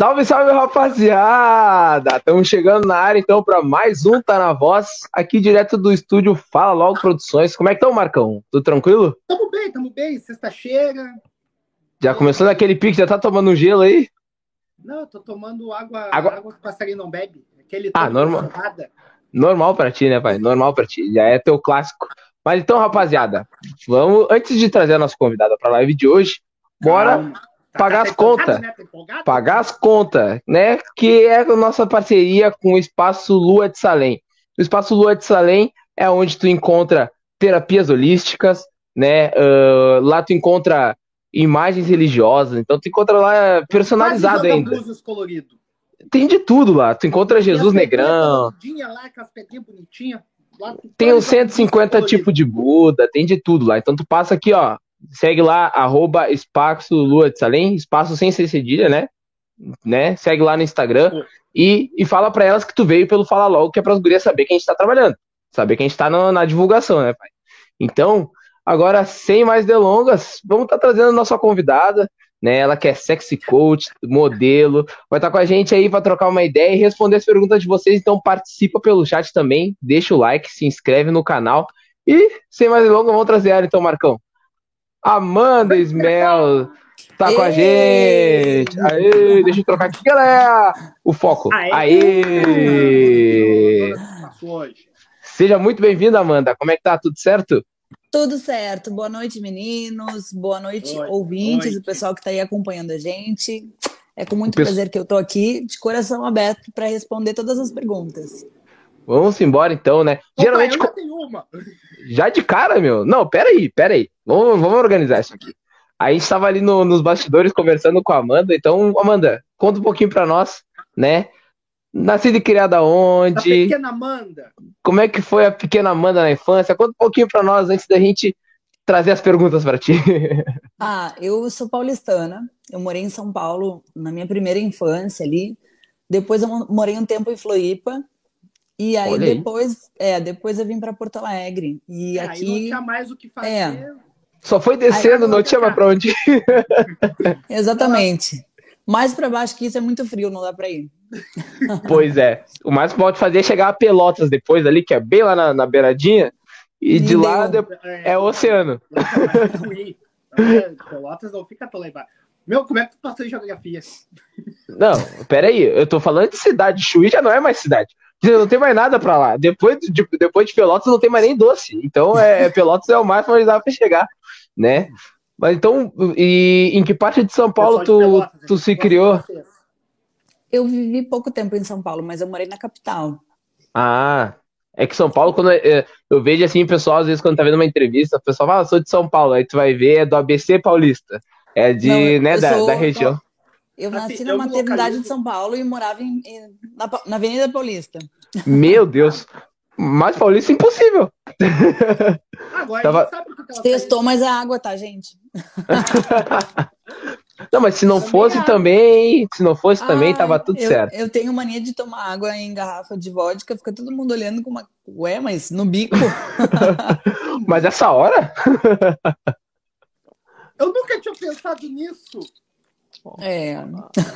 Salve, salve, rapaziada! Estamos chegando na área, então, para mais um Tá Na Voz, aqui direto do estúdio Fala Logo Produções. Como é que estão, Marcão? Tudo tranquilo? Tamo bem, tamo bem. Sexta-feira. Já começou naquele pique, já tá tomando um gelo aí? Não, tô tomando água, Água- água que o passarinho não bebe. Aquele Ah, normal. Normal pra ti, né, pai? Normal pra ti, já é teu clássico. Mas então, rapaziada, vamos, antes de trazer a nossa convidada pra live de hoje, bora Calma. Tá- pagar tá as empolgado, contas. Né? Tá pagar as contas, né? Que é a nossa parceria com o Espaço Lua de Salem. O Espaço Lua de Salem é onde tu encontra terapias holísticas, né? Ah, lá tu encontra imagens religiosas, então tu encontra lá personalizado Quase ainda. colorido. Tem de tudo lá. Tu encontra E Jesus as Negrão, lá, as. Lá, tem uns joga 150 búzios tipos de Buda, tem de tudo lá. Então tu passa aqui, ó. Segue lá, arroba Espaço Lua de Salem, espaço sem ser cedilha, né? né? Segue lá no Instagram e, e fala pra elas que tu veio pelo Fala Logo, que é pras gurias saber que a gente tá trabalhando. Saber que a gente tá no- na divulgação, né, pai? Então, agora, sem mais delongas, vamos estar trazendo a nossa convidada, né? Ela que é sexy coach, modelo, vai estar com a gente aí pra trocar uma ideia e responder as perguntas de vocês. Então, participa pelo chat também, deixa o like, se inscreve no canal. E, sem mais delongas, vamos trazer ela então, Marcão. Amanda Smell tá com a gente. Aê, deixa eu trocar aqui, galera. O foco. Aê! Seja muito bem-vinda, Amanda. Como é que tá? Tudo certo? Tudo certo. Boa noite, meninos. Boa noite, Oi, ouvintes, noite. o pessoal que está aí acompanhando a gente. É com muito prazer que eu tô aqui, de coração aberto, para responder todas as perguntas. Vamos embora então, né? Opa, Geralmente, eu já tenho uma. já de cara, meu. Não, peraí, peraí. Vamos, vamos organizar isso aqui. A gente estava ali no- nos bastidores conversando com a Amanda. Então, Amanda, conta um pouquinho pra nós, né? Nascida e criada Da onde? pequena Amanda. Como é que foi a pequena Amanda na infância? Conta um pouquinho pra nós antes da gente trazer as perguntas pra ti. Ah, eu sou paulistana. Eu morei em São Paulo na minha primeira infância ali. Depois eu mo- morei um tempo em Floripa. E aí depois, é, depois eu vim para Porto Alegre. E É, Aí não aqui, tinha mais o que fazer. É. Só foi descendo, não tinha mais pra onde ir. exatamente. Mais para baixo que isso é muito frio, não dá para ir. Pois é. O mais que pode fazer é chegar a Pelotas depois ali, que é bem lá na, na beiradinha. E E de lá deu. de- é o oceano. É. É, Pelotas não fica tão lá embaixo. Meu, como é que tu passou em geografia? Não, peraí, eu tô falando de cidade. Chuí já não é mais cidade. Não tem mais nada pra lá. Depois de, depois de Pelotas não tem mais nem doce. Então, é, Pelotas é o máximo onde dá pra chegar, né? Mas então, e em que parte de São Paulo tu, Pelotas, tu eu se criou? Eu vivi pouco tempo em São Paulo, mas eu morei na capital. Ah, é que São Paulo, quando é, eu vejo assim, o pessoal, às vezes, quando tá vendo uma entrevista, o pessoal fala, ah, sou de São Paulo, aí tu vai ver, é do ABC Paulista. É de, Não, eu- né, eu da, sou- da região. Eu Assim, nasci eu na maternidade localizo- de São Paulo e morava em- em- na, na Avenida Paulista. Meu Deus. Mais paulista impossível. Agora Tava- a gente sabe o que Testou, mas é água, tá, gente? Não, mas se não Também fosse também, se não fosse também, Ah, tava tudo eu, certo. Eu tenho mania de tomar água em garrafa de vodka, fica todo mundo olhando com uma. Ué, mas no bico? Mas essa hora? Eu nunca tinha pensado nisso. É,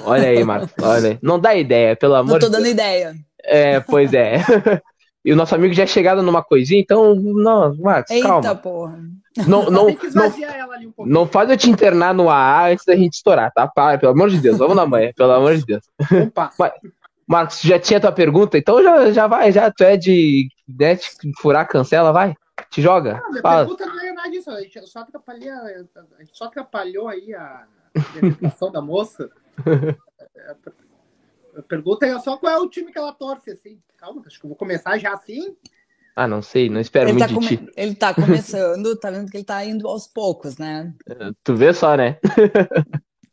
Olha aí, Marcos, olha aí. Não dá ideia, pelo não amor tô de dando Deus. ideia. É, pois é. E o nosso amigo já é chegado numa coisinha, então, não, Marcos, Eita, calma. porra. Não, não, Tem que não, esvaziar ela ali um não faz eu te internar no AA antes da gente estourar, tá? Para, pelo amor de Deus, vamos na manhã, pelo amor de Deus. Opa. Marcos, já tinha tua pergunta? Então já, já vai, já tu é de, né, furar cancela, vai. Te joga. Não, minha Fala. pergunta não é nada disso. A gente só atrapalhou, a gente só atrapalhou aí a identificação da moça. A pergunta é só qual é o time que ela torce, assim. Calma, acho que eu vou começar já assim. Ah, não sei, não espero Ele muito tá, de ti. ele tá começando, tá vendo que ele tá indo aos poucos, né? Tu vê só, né?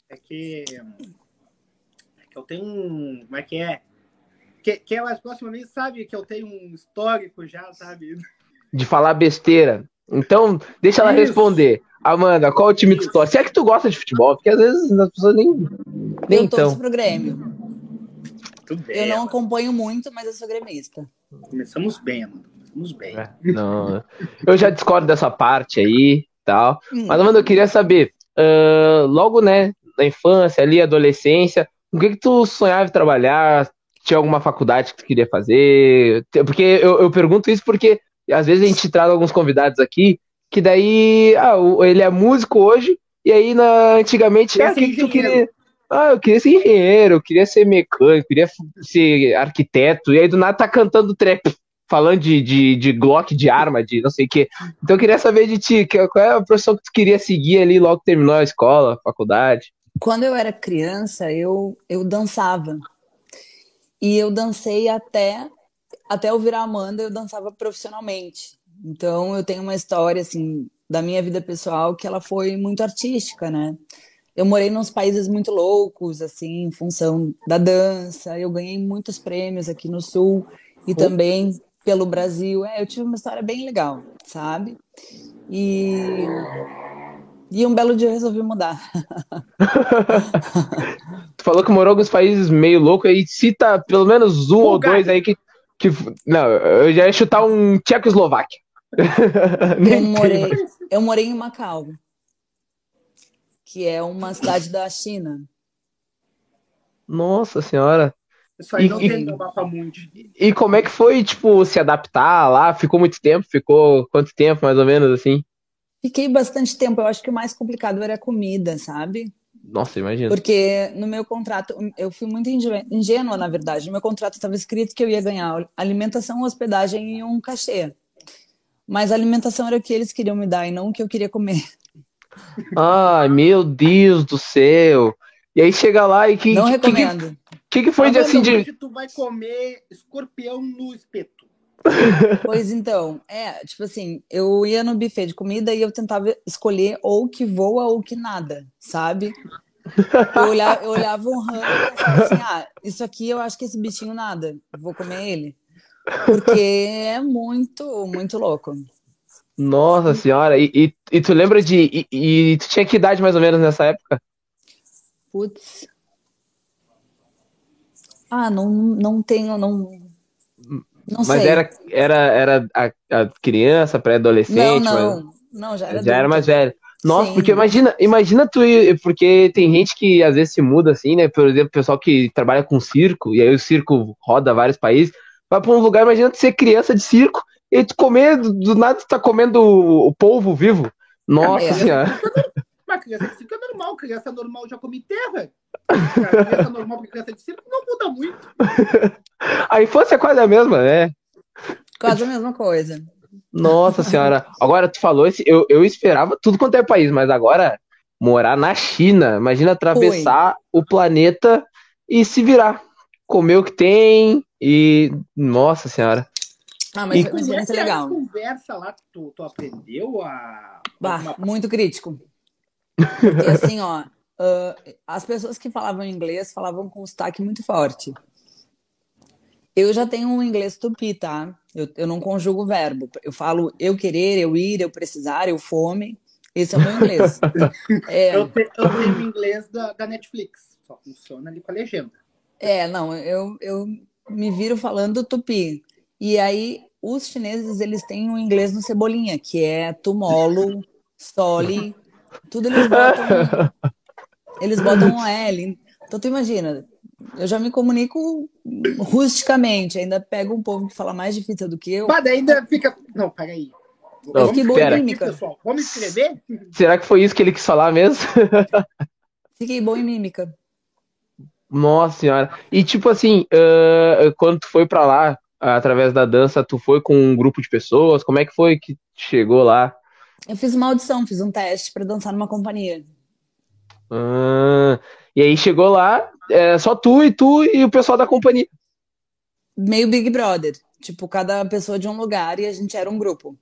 É que. É que eu tenho um. Como é que é? Que, que é mais próximo a mim sabe que eu tenho um histórico já, sabe? De falar besteira. Então, deixa ela Isso. responder. Amanda, qual o time que tu torce? Se é que tu gosta de futebol, porque às vezes as pessoas nem. nem Eu torço pro Grêmio. Tudo bem. Eu não acompanho muito, mas eu sou gremista. Começamos bem, Amanda. Começamos bem. É, não. Eu já discordo dessa parte aí tal. Hum. Mas, Amanda, eu queria saber, ah, logo, né, na infância, ali, adolescência, o que que tu sonhava em trabalhar? Tinha alguma faculdade que tu queria fazer? Porque eu, eu pergunto isso porque às vezes a gente traz alguns convidados aqui que daí, ah, ele é músico hoje, e aí na, antigamente, ah, o que, queria? Ah, eu queria ser engenheiro, eu queria ser mecânico, eu queria ser arquiteto, e aí do nada tá cantando trap, falando de, de, de Glock, de arma, de não sei o quê. Então eu queria saber de ti, qual é a profissão que tu queria seguir ali logo que terminou a escola, a faculdade? Quando eu era criança, eu, eu dançava. E eu dancei até, até eu virar Amanda, eu dançava profissionalmente. Então eu tenho uma história, assim, da minha vida pessoal que ela foi muito artística, né? eu morei nos países muito loucos, assim, em função da dança. Eu ganhei muitos prêmios aqui no Sul e oh. também pelo Brasil. É, eu tive uma história bem legal, sabe? E, e um belo dia eu resolvi mudar. tu falou que morou em alguns países meio loucos aí, cita pelo menos um ou dois aí que, que. Não, eu já ia chutar um Tchecoslováquia. eu morei, eu morei em Macau que é uma cidade da China. Nossa senhora. Isso aí e, não tem no mapa mundi. E como é que foi, tipo, se adaptar lá? Ficou muito tempo? Ficou quanto tempo, mais ou menos, assim? Fiquei bastante tempo. Eu acho que o mais complicado era a comida, sabe? Nossa, imagina. Porque no meu contrato, eu fui muito ingênua, na verdade. No meu contrato estava escrito que eu ia ganhar alimentação, hospedagem e um cachê. Mas a alimentação era o que eles queriam me dar e não o que eu queria comer. Ai, meu Deus do céu. E aí chega lá e que. Não que, recomendo. O que, que, foi de assim de. tu vai comer escorpião no espeto. Pois então, é, tipo assim, eu ia no buffet de comida e eu tentava escolher ou que voa ou que nada, sabe? Eu olhava, eu olhava um ramo e pensava assim, ah, isso aqui eu acho que esse bichinho nada, vou comer ele. Porque é muito, muito louco. Nossa senhora, e, e, e tu lembra de. E, e, tu tinha que idade mais ou menos nessa época? Putz. Ah, não, não tenho, não. Não Mas sei. era, era, era a, a criança, pré-adolescente? Não, não, mas... não, já era. Já era mais velho. Nossa, Sim. porque imagina, imagina tu ir, porque tem gente que às vezes se muda assim, né? Por exemplo, pessoal que trabalha com circo, e aí o circo roda vários países, vai pra um lugar, imagina tu ser criança de circo e tu comer, do nada tu tá comendo o polvo vivo. Nossa é, senhora. Mas criança de circo é normal, criança normal já come terra. criança normal pra criança de circo não muda muito. A infância é quase a mesma, né? Quase a mesma coisa. Nossa senhora. Agora tu falou esse, eu, eu esperava tudo quanto é país, mas agora morar na China, imagina atravessar Foi. o planeta e se virar. Comer o que tem e. Nossa senhora. Ah, mas, e, mas é, é legal. conversa lá, tu, tu aprendeu a. Bah, muito crítico. Porque assim, ó, uh, as pessoas que falavam inglês falavam com um sotaque muito forte. Eu já tenho um inglês tupi, tá? Eu, eu não conjugo verbo. Eu falo eu querer, eu ir, eu precisar, eu fome. Esse é o meu inglês. é... eu, te, eu tenho inglês da, da Netflix. Só funciona ali com a legenda. É, não, eu, eu me viro falando tupi. E aí, os chineses, eles têm o um inglês no Cebolinha, que é tumolo, soli, tudo eles botam, eles botam um L. Então, tu imagina, eu já me comunico rusticamente, ainda pego um povo que fala mais difícil do que eu. Mas ainda fica... Não, peraí. Não, Fiquei boa em mímica. Pessoal, vamos escrever? Será que foi isso que ele quis falar mesmo? Fiquei bom em mímica. Nossa senhora. E tipo assim, uh, quando tu foi pra lá, através da dança, tu foi com um grupo de pessoas? Como é que foi que chegou lá? Eu fiz uma audição, fiz um teste para dançar numa companhia. Ah, e aí chegou lá, é, só tu e tu e o pessoal da companhia. Meio Big Brother. Tipo, cada pessoa de um lugar e a gente era um grupo.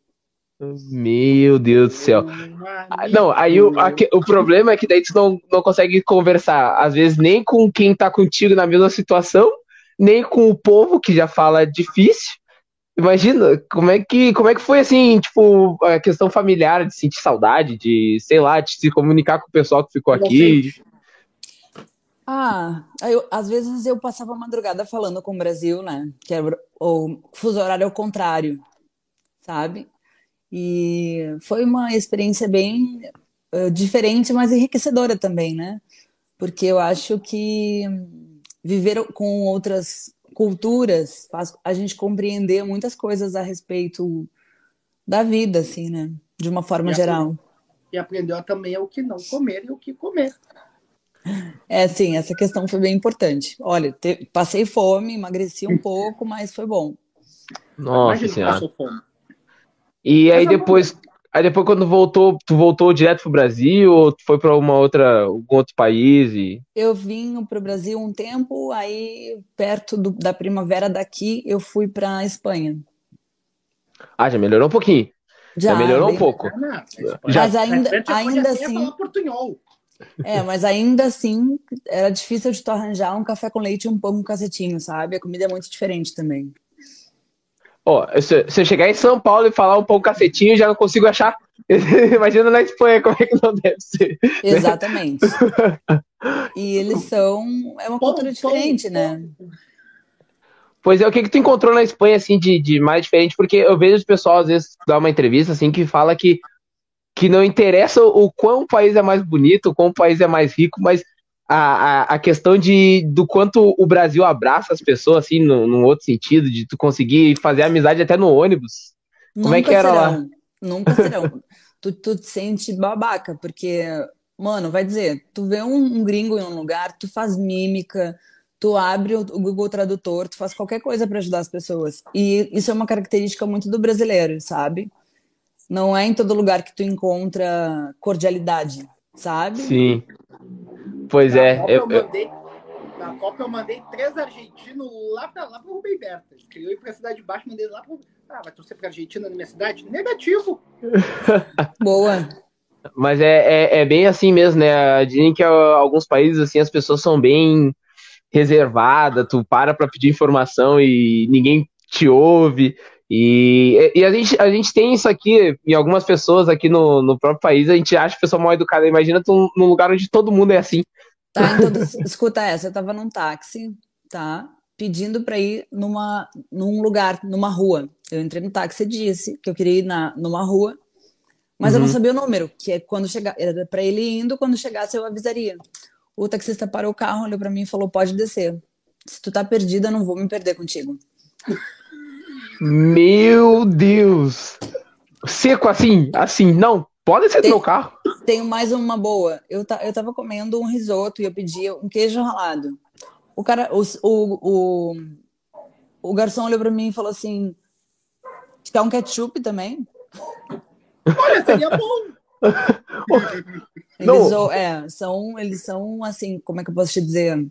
Meu Deus do céu. Ah, não, aí o, a, o problema é que daí tu não, não consegue conversar, às vezes, nem com quem tá contigo na mesma situação, nem com o povo, que já fala difícil. Imagina, como é que, como é que foi assim, tipo, a questão familiar, de sentir saudade, de, sei lá, de se comunicar com o pessoal que ficou aqui? Ah, eu, às vezes eu passava a madrugada falando com o Brasil, né? Que é o fuso horário ao contrário, sabe? E foi uma experiência bem uh, diferente, mas enriquecedora também, né? Porque eu acho que viver com outras culturas faz a gente compreender muitas coisas a respeito da vida, assim, né? De uma forma e geral. E aprendeu também o que não comer e o que comer. É, sim, essa questão foi bem importante. Olha, te, passei fome, emagreci um pouco, mas foi bom. Nossa senhora. E aí depois, aí depois quando voltou, tu voltou direto pro Brasil ou tu foi para uma outra, algum outro país? E... Eu vim pro Brasil um tempo, aí perto do, da primavera daqui eu fui para Espanha. Ah, já melhorou um pouquinho. Já, já melhorou bem... um pouco. Ah, já... Mas ainda, ainda assim. É, mas ainda assim era difícil de tu arranjar um café com leite e um pão com cacetinho, sabe? A comida é muito diferente também. Ó, se, se eu chegar em São Paulo e falar um pão cacetinho, já não consigo achar. Imagina na Espanha como é que não deve ser. Exatamente. e eles são. É uma cultura diferente, né? Pois é, o que, que tu encontrou na Espanha, assim, de, de mais diferente? Porque eu vejo o pessoal, às vezes, dar uma entrevista, assim, que fala que que não interessa o quão o país é mais bonito, o quão o país é mais rico, mas a, a, questão de do quanto o Brasil abraça as pessoas, assim, no, num outro sentido, de tu conseguir fazer amizade até no ônibus. Como é que era serão, lá? Nunca serão. tu, tu te sente babaca, porque, mano, vai dizer, tu vê um, um gringo em um lugar, tu faz mímica, tu abre o, o Google Tradutor, tu faz qualquer coisa para ajudar as pessoas. E isso é uma característica muito do brasileiro, sabe? Não é em todo lugar que tu encontra cordialidade, sabe? Sim. Pois na é. Copa eu, eu mandei, na Copa eu mandei três argentinos lá para lá pro Rubem Berta. Eu ia pra Cidade de Baixo, mandei lá pro. Ah, vai torcer pra Argentina na minha cidade? Negativo. Boa. Mas é, é, é, bem assim mesmo, né? Dizem que alguns países, assim, as pessoas são bem reservadas, tu para pra pedir informação e ninguém te ouve. E, e a, gente, a gente tem isso aqui em algumas pessoas aqui no, no próprio país, a gente acha a pessoa mal educada. Imagina tu num lugar onde todo mundo é assim. Tá, então, escuta essa, eu tava num táxi, tá? Pedindo para ir numa, num lugar, numa rua. Eu entrei no táxi e disse que eu queria ir na, numa rua, mas uhum. eu não uhum. sabia o número, que é quando chegar, era para ele indo, quando chegasse eu avisaria. O taxista parou o carro, olhou para mim e falou: "Pode descer. Se tu tá perdida, eu não vou me perder contigo." Meu Deus! Seco assim, assim, não. Pode ser tem, meu carro. Tenho mais uma boa. Eu, eu tava comendo um risoto e eu pedi um queijo ralado. O cara, o, o, o, o garçom olhou pra mim e falou assim: quer um ketchup também? Olha, seria bom! eles, é, são, eles são assim, como é que eu posso te dizer?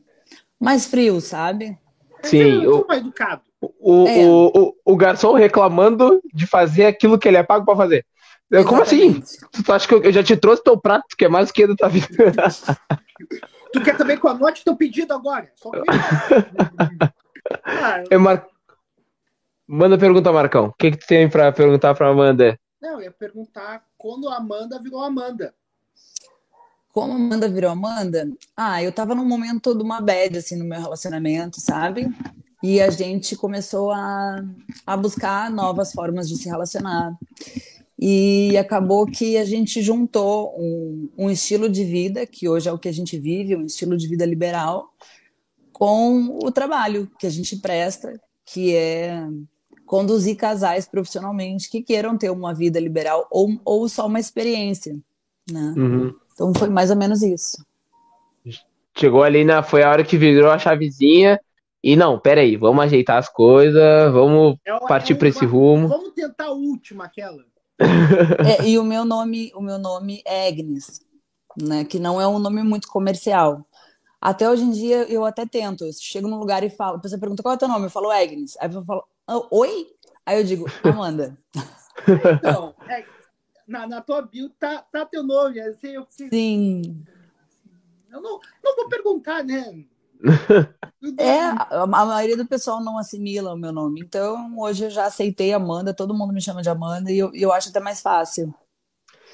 Mais frios, sabe? Sim. Eu, eu, educado. O, é. o, o, o, garçom reclamando de fazer aquilo que ele é pago para fazer. Exatamente. Como assim? Tu acha que eu, já te trouxe teu prato, que é mais do que da tua vida? tu quer também com a note teu pedido agora? Só ah, eu... Mar... Manda pergunta, Marcão. O que, que tu tem para perguntar para Amanda? Não, eu ia perguntar quando a Amanda virou Amanda. Como a Amanda virou Amanda? Ah, eu tava num momento de uma bad, assim, no meu relacionamento, sabe? E a gente começou a, a buscar novas formas de se relacionar. E acabou que a gente juntou um, um estilo de vida, que hoje é o que a gente vive, um estilo de vida liberal, com o trabalho que a gente presta, que é conduzir casais profissionalmente que queiram ter uma vida liberal ou, ou só uma experiência. Né? Uhum. Então foi mais ou menos isso. Chegou ali na. Foi a hora que virou a chavezinha e não, peraí, vamos ajeitar as coisas, vamos é, partir é para esse rumo. Vamos tentar a última, aquela. É, e o meu nome, o meu nome é Agnes, né? Que não é um nome muito comercial. Até hoje em dia eu até tento. Eu chego num lugar e falo, a pessoa pergunta qual é o teu nome, eu falo Agnes. Aí eu falo, ah, oi? Aí eu digo, Amanda. então, é, na, na tua bio tá, tá teu nome. Assim, eu, Sim. Eu não, não vou perguntar, né? É, a maioria do pessoal não assimila o meu nome. Então, hoje eu já aceitei Amanda, todo mundo me chama de Amanda e eu, eu acho até mais fácil.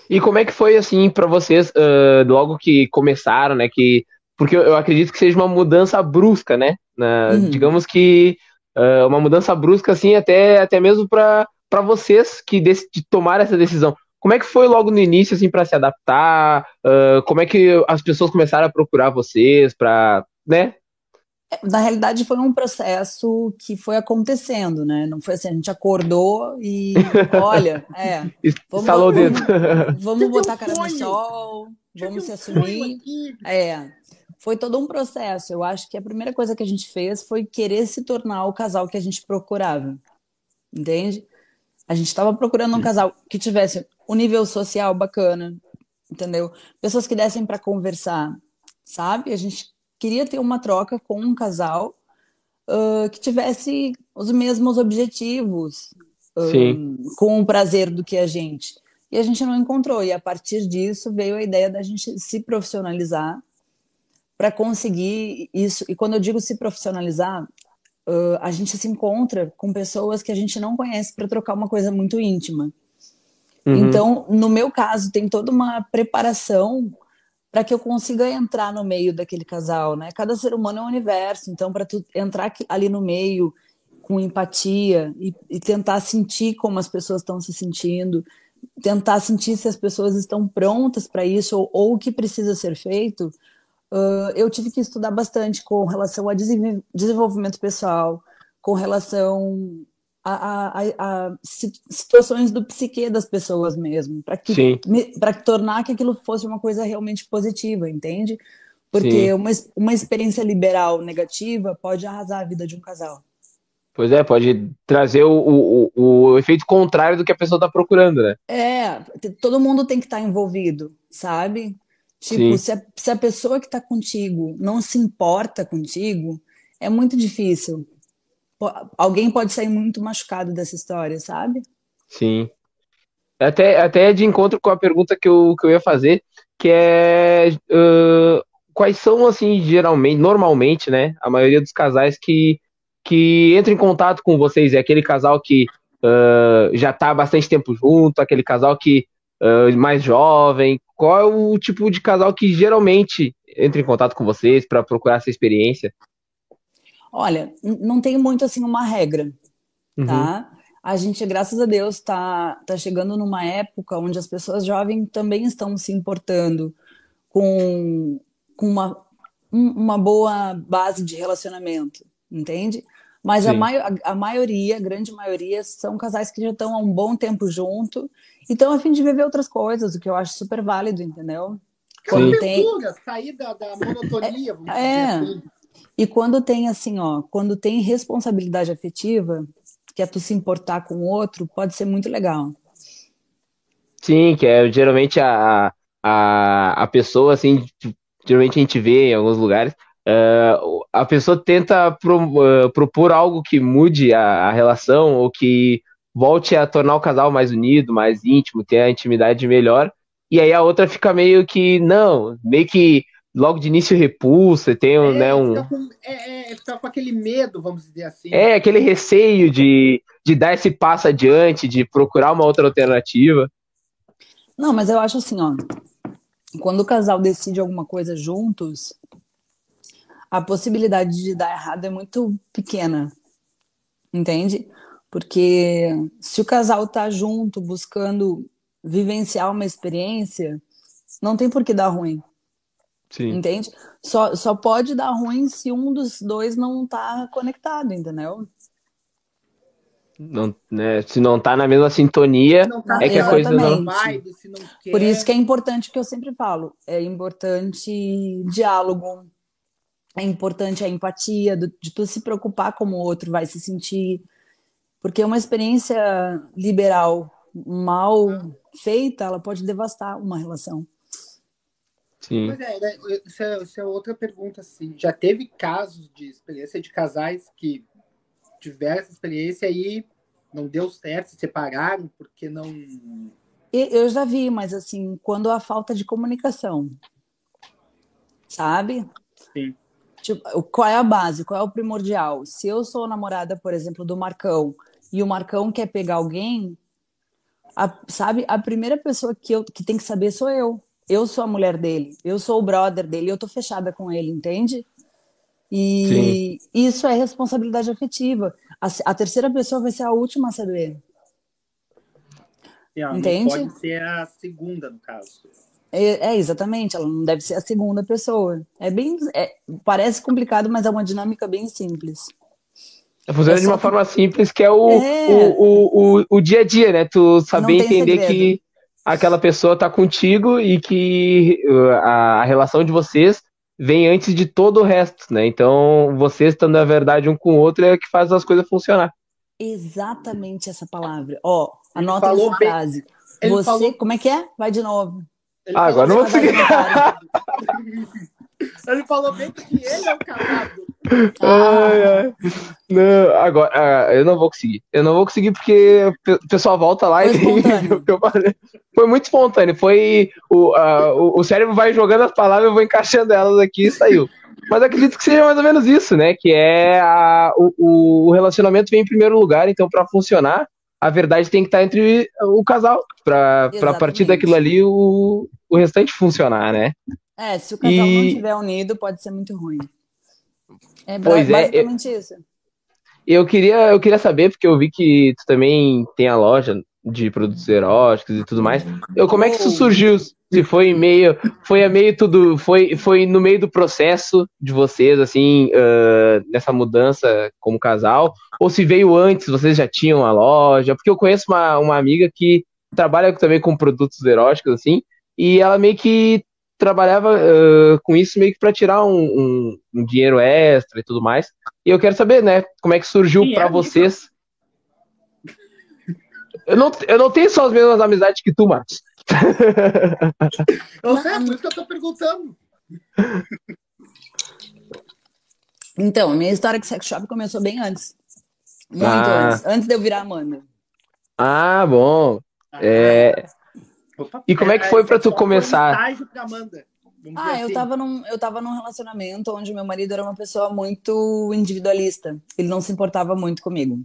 E como é que foi, assim, para vocês, uh, logo que começaram, né? Que, porque eu acredito que seja uma mudança brusca, né? Na, uhum. Digamos que uh, uma mudança brusca, assim, até, até mesmo para vocês que de, de tomar essa decisão. Como é que foi logo no início, assim, para se adaptar? Uh, como é que as pessoas começaram a procurar vocês para né? na realidade foi um processo que foi acontecendo, né? Não foi assim, a gente acordou e olha, é, vamos, Estalou o dedo. Vamos, vamos botar a cara no sol, vamos se assumir. É, foi todo um processo. Eu acho que a primeira coisa que a gente fez foi querer se tornar o casal que a gente procurava. Entende? A gente estava procurando um casal que tivesse um nível social bacana, entendeu? Pessoas que dessem para conversar, sabe? A gente queria ter uma troca com um casal uh, que tivesse os mesmos objetivos, uh, com o prazer do que a gente. E a gente não encontrou. E a partir disso veio a ideia da gente se profissionalizar para conseguir isso. E quando eu digo se profissionalizar, uh, a gente se encontra com pessoas que a gente não conhece para trocar uma coisa muito íntima. Uhum. Então, no meu caso, tem toda uma preparação para que eu consiga entrar no meio daquele casal, né? Cada ser humano é um universo, então para tu entrar ali no meio com empatia e, e tentar sentir como as pessoas estão se sentindo, tentar sentir se as pessoas estão prontas para isso ou, ou, o que precisa ser feito, uh, eu tive que estudar bastante com relação a desenvolvimento pessoal, com relação a, a, a, situações do psique das pessoas mesmo, para que para tornar que aquilo fosse uma coisa realmente positiva, entende? Porque uma, uma experiência liberal negativa pode arrasar a vida de um casal. Pois é, pode trazer o, o, o efeito contrário do que a pessoa está procurando, né? É, todo mundo tem que estar tá envolvido, sabe? Tipo, se a, se a pessoa que está contigo não se importa contigo, é muito difícil alguém pode sair muito machucado dessa história, sabe? Sim. Até, até de encontro com a pergunta que eu, que eu ia fazer, que é uh, quais são, assim, geralmente, normalmente, né, a maioria dos casais que, que entra em contato com vocês, é aquele casal que uh, já está há bastante tempo junto, aquele casal que uh, mais jovem, qual é o tipo de casal que geralmente entra em contato com vocês para procurar essa experiência? Olha, não tem muito assim uma regra, uhum. tá? A gente, graças a Deus, está tá chegando numa época onde as pessoas jovens também estão se importando com, com uma, uma boa base de relacionamento, entende? Mas a, mai a, maioria, a grande maioria, são casais que já estão há um bom tempo junto e estão a fim de viver outras coisas, o que eu acho super válido, entendeu? Quando tem... sair da, da monotonia, vamos é, dizer assim. E quando tem assim, ó, quando tem responsabilidade afetiva, que é tu se importar com o outro, pode ser muito legal. Sim, que é geralmente a, a, a pessoa, assim, geralmente a gente vê em alguns lugares, uh, a pessoa tenta pro, uh, propor algo que mude a, a, relação ou que volte a tornar o casal mais unido, mais íntimo, ter a intimidade melhor, e aí a outra fica meio que, não, meio que logo de início repulsa, tem é, né, um. Fica com, é, é, fica com aquele medo, vamos dizer assim. É, aquele receio de, de dar esse passo adiante, de procurar uma outra alternativa. Não, mas eu acho assim, ó. Quando o casal decide alguma coisa juntos, a possibilidade de dar errado é muito pequena. Entende? Porque se o casal tá junto buscando vivenciar uma experiência, não tem por que dar ruim. Sim. Entende? Só, só pode dar ruim se um dos dois não tá conectado, entendeu? Não, né, se não tá na mesma sintonia, tá, é que a coisa não vai. Por isso que é importante que eu sempre falo, é importante diálogo, é importante a empatia, de tu se preocupar como o outro vai se sentir, porque uma experiência liberal mal feita, ela pode devastar uma relação. Sim. Pois é, né, isso é, isso é outra pergunta, assim. Já teve casos de experiência de casais que tiveram essa experiência e não deu certo, se separaram porque não. Eu já vi, mas assim, quando há falta de comunicação, sabe? Sim. Tipo, qual é a base? Qual é o primordial? Se eu sou namorada, por exemplo, do Marcão e o Marcão quer pegar alguém, a, sabe? A primeira pessoa que, eu, que tem que saber sou eu eu sou a mulher dele, eu sou o brother dele, eu tô fechada com ele, entende? E Sim. isso é responsabilidade afetiva. A, a, terceira pessoa vai ser a última a saber. Entende? Pode ser a segunda, no caso. É, é, exatamente, ela não deve ser a segunda pessoa. É bem. É, parece complicado, mas é uma dinâmica bem simples. Funciona é de uma que... forma simples, que é o, é. O, o, o, o, dia a dia, né? Tu saber entender segredo. que aquela pessoa tá contigo e que uh, a, a relação de vocês vem antes de todo o resto, né? Então, vocês estando a verdade um com o outro é que faz as coisas funcionar. Exatamente essa palavra. Ó, anota essa frase. Você, falou... como é que é? Vai de novo. ah, agora não vou conseguir. Ele falou bem que ele é o casado. Ah. Ai, ai. Não, agora, ah, eu não vou conseguir. Eu não vou conseguir porque o pessoal volta lá foi e foi muito espontâneo. Foi o, uh, o, o, cérebro vai jogando as palavras, eu vou encaixando elas aqui e saiu. Mas acredito que seja mais ou menos isso, né? Que é a, o, o relacionamento vem em primeiro lugar, então para funcionar, a verdade tem que estar entre o casal, para a partir daquilo ali o, o restante funcionar, né? É, se o casal e... não estiver unido, pode ser muito ruim. É pois basicamente é, eu, isso. Eu queria, eu queria saber, porque eu vi que tu também tem a loja de produtos eróticos e tudo mais. Eu, como é que isso surgiu? Se foi meio, foi a meio tudo, foi, foi no meio do processo de vocês, assim, uh, nessa mudança como casal, ou se veio antes, vocês já tinham a loja? Porque eu conheço uma, uma amiga que trabalha também com produtos eróticos, assim, e ela meio que trabalhava uh, com isso meio que para tirar um, um, um, dinheiro extra e tudo mais. E eu quero saber, né, como é que surgiu para é, vocês. Eu não, eu não tenho só as mesmas amizades que tu, Marcos. Eu sei, é por isso que eu tô perguntando. Então, a minha história com sex shop começou bem antes. Muito ah. antes. Antes de eu virar Amanda. Ah, bom. Ah, é... Opa, e como é que foi para tu começar? Ah, assim. eu tava, num, eu tava num relacionamento onde meu marido era uma pessoa muito individualista. Ele não se importava muito comigo.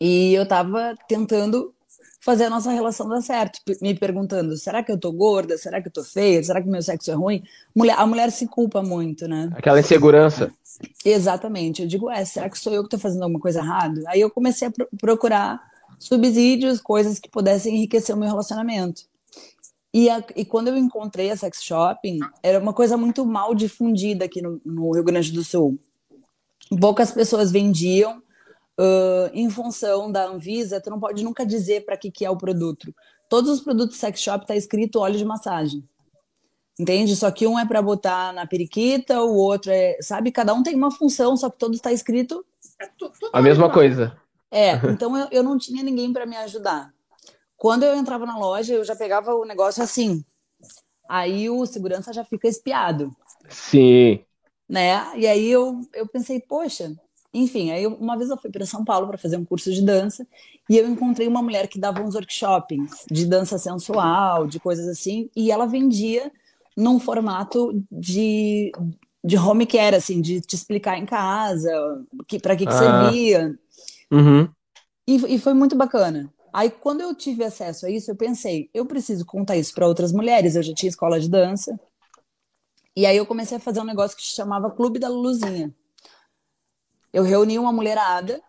E eu tava tentando fazer a nossa relação dar certo, me perguntando: será que eu tô gorda? Será que eu tô feia? Será que meu sexo é ruim? Mulher, a mulher se culpa muito, né? Aquela insegurança. Exatamente. Eu digo: é, será que sou eu que tô fazendo alguma coisa errada? Aí eu comecei a procurar subsídios, coisas que pudessem enriquecer o meu relacionamento. E, a, e quando eu encontrei a sex shopping, era uma coisa muito mal difundida aqui no, no Rio Grande do Sul. Poucas pessoas vendiam, uh, em função da Anvisa, tu não pode nunca dizer para que, que é o produto. Todos os produtos sex shop tá escrito óleo de massagem. Entende? Só que um é para botar na periquita, o outro é. Sabe? Cada um tem uma função, só que todo está escrito. É a mesma coisa. É, então eu, eu não tinha ninguém para me ajudar. Quando eu entrava na loja, eu já pegava o negócio assim. Aí o segurança já fica espiado. Sim. Né? E aí eu, eu pensei, poxa, enfim, aí uma vez eu fui para São Paulo para fazer um curso de dança e eu encontrei uma mulher que dava uns workshops de dança sensual, de coisas assim, e ela vendia num formato de, de home care, assim, de te explicar em casa que, para que, que ah. servia. Uhum. E, e foi muito bacana. Aí, quando eu tive acesso a isso, eu pensei, eu preciso contar isso para outras mulheres. Eu já tinha escola de dança. E aí, eu comecei a fazer um negócio que se chamava Clube da Luluzinha. Eu reuni uma mulherada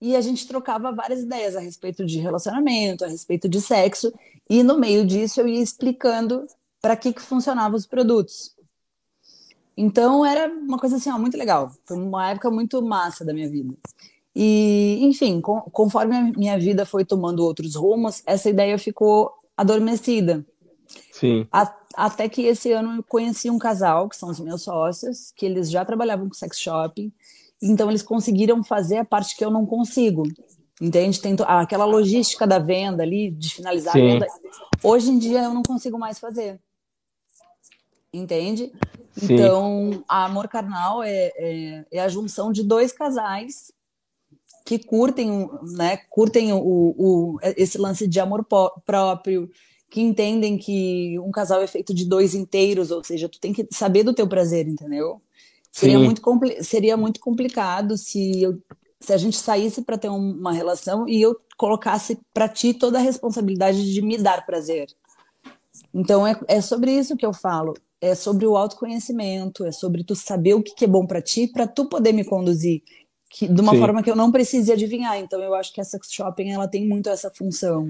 e a gente trocava várias ideias a respeito de relacionamento, a respeito de sexo. E no meio disso, eu ia explicando para que, que funcionavam os produtos. Então, era uma coisa assim, ó, muito legal. Foi uma época muito massa da minha vida. E, enfim, com, conforme a minha vida foi tomando outros rumos, essa ideia ficou adormecida. Sim. A, até que esse ano eu conheci um casal, que são os meus sócios, que eles já trabalhavam com sex shopping, então eles conseguiram fazer a parte que eu não consigo. Entende? Tem aquela logística da venda ali, de finalizar Sim. a venda. Hoje em dia eu não consigo mais fazer. Entende? Sim. Então, a Amor Carnal é, é, é a junção de dois casais que curtem, né, curtem o, o, esse lance de amor próprio, que entendem que um casal é feito de dois inteiros, ou seja, tu tem que saber do teu prazer, entendeu? Seria muito, seria muito complicado se, eu, se a gente saísse para ter uma relação e eu colocasse para ti toda a responsabilidade de me dar prazer. Então é, é sobre isso que eu falo. É sobre o autoconhecimento, é sobre tu saber o que, que é bom para ti, para tu poder me conduzir que, de uma Sim. forma que eu não precise adivinhar. Então eu acho que a sex shopping ela tem muito essa função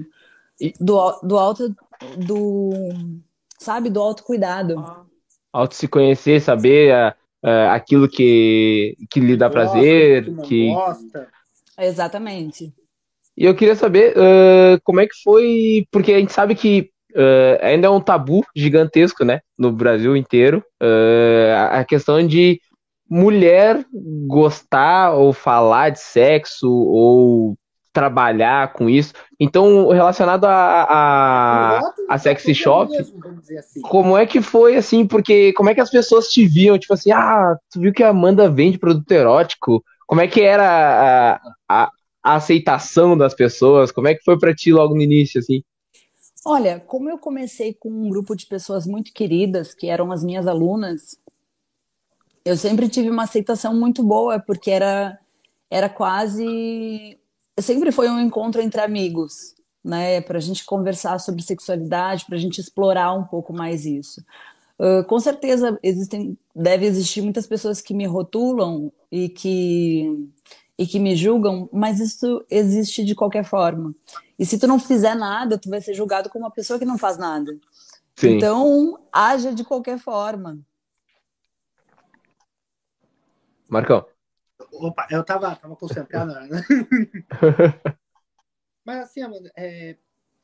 e... do, do alto do sabe? Do autocuidado. Auto se conhecer, saber uh, uh, aquilo que, que lhe dá gosta, prazer. Que, que... gosta. Exatamente. E eu queria saber uh, como é que foi, porque a gente sabe que ainda é um tabu gigantesco, né, no Brasil inteiro, a questão de mulher gostar ou falar de sexo ou trabalhar com isso. Então, relacionado a, a, a sexy shop, assim. como é que foi assim? Porque como é que as pessoas te viam? Tipo assim, ah, tu viu que a Amanda vende produto erótico? Como é que era a, a, a aceitação das pessoas? Como é que foi para ti logo no início, assim? Olha, como eu comecei com um grupo de pessoas muito queridas, que eram as minhas alunas, eu sempre tive uma aceitação muito boa, porque era, era quase. Sempre foi um encontro entre amigos, né? Para a gente conversar sobre sexualidade, para a gente explorar um pouco mais isso. Uh, com certeza existem, deve existir muitas pessoas que me rotulam e que e que me julgam, mas isso existe de qualquer forma. E se tu não fizer nada, tu vai ser julgado como uma pessoa que não faz nada. Sim. Então, haja de qualquer forma. Marcão. Opa, eu tava, tava concentrado, né? mas assim, Amanda, é,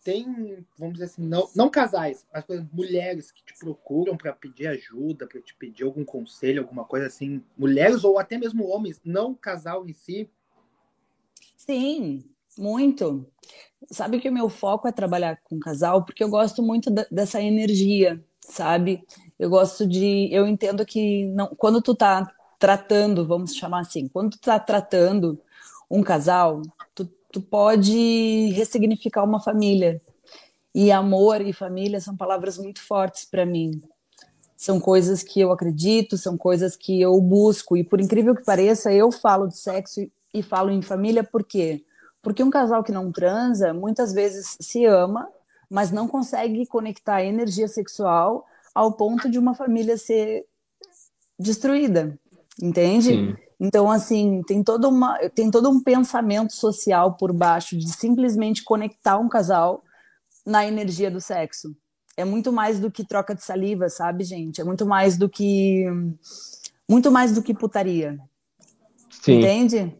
tem, vamos dizer assim, não, não casais, mas exemplo, mulheres que te procuram para pedir ajuda, para te pedir algum conselho, alguma coisa assim, mulheres ou até mesmo homens, não casal em si? Sim, muito. Sabe que o meu foco é trabalhar com casal porque eu gosto muito dessa energia, sabe? Eu gosto de, eu entendo que não, quando tu tá tratando, vamos chamar assim, quando tu está tratando um casal, tu, tu pode ressignificar uma família. E amor e família são palavras muito fortes para mim. São coisas que eu acredito, são coisas que eu busco. E por incrível que pareça, eu falo de sexo e falo em família por quê? Porque um casal que não transa muitas vezes se ama, mas não consegue conectar a energia sexual ao ponto de uma família ser destruída entende? Sim. Então, assim, tem, toda uma, tem todo um pensamento social por baixo de simplesmente conectar um casal na energia do sexo. É muito mais do que troca de saliva, sabe, gente? É muito mais do que. Muito mais do que putaria. Sim. Entende?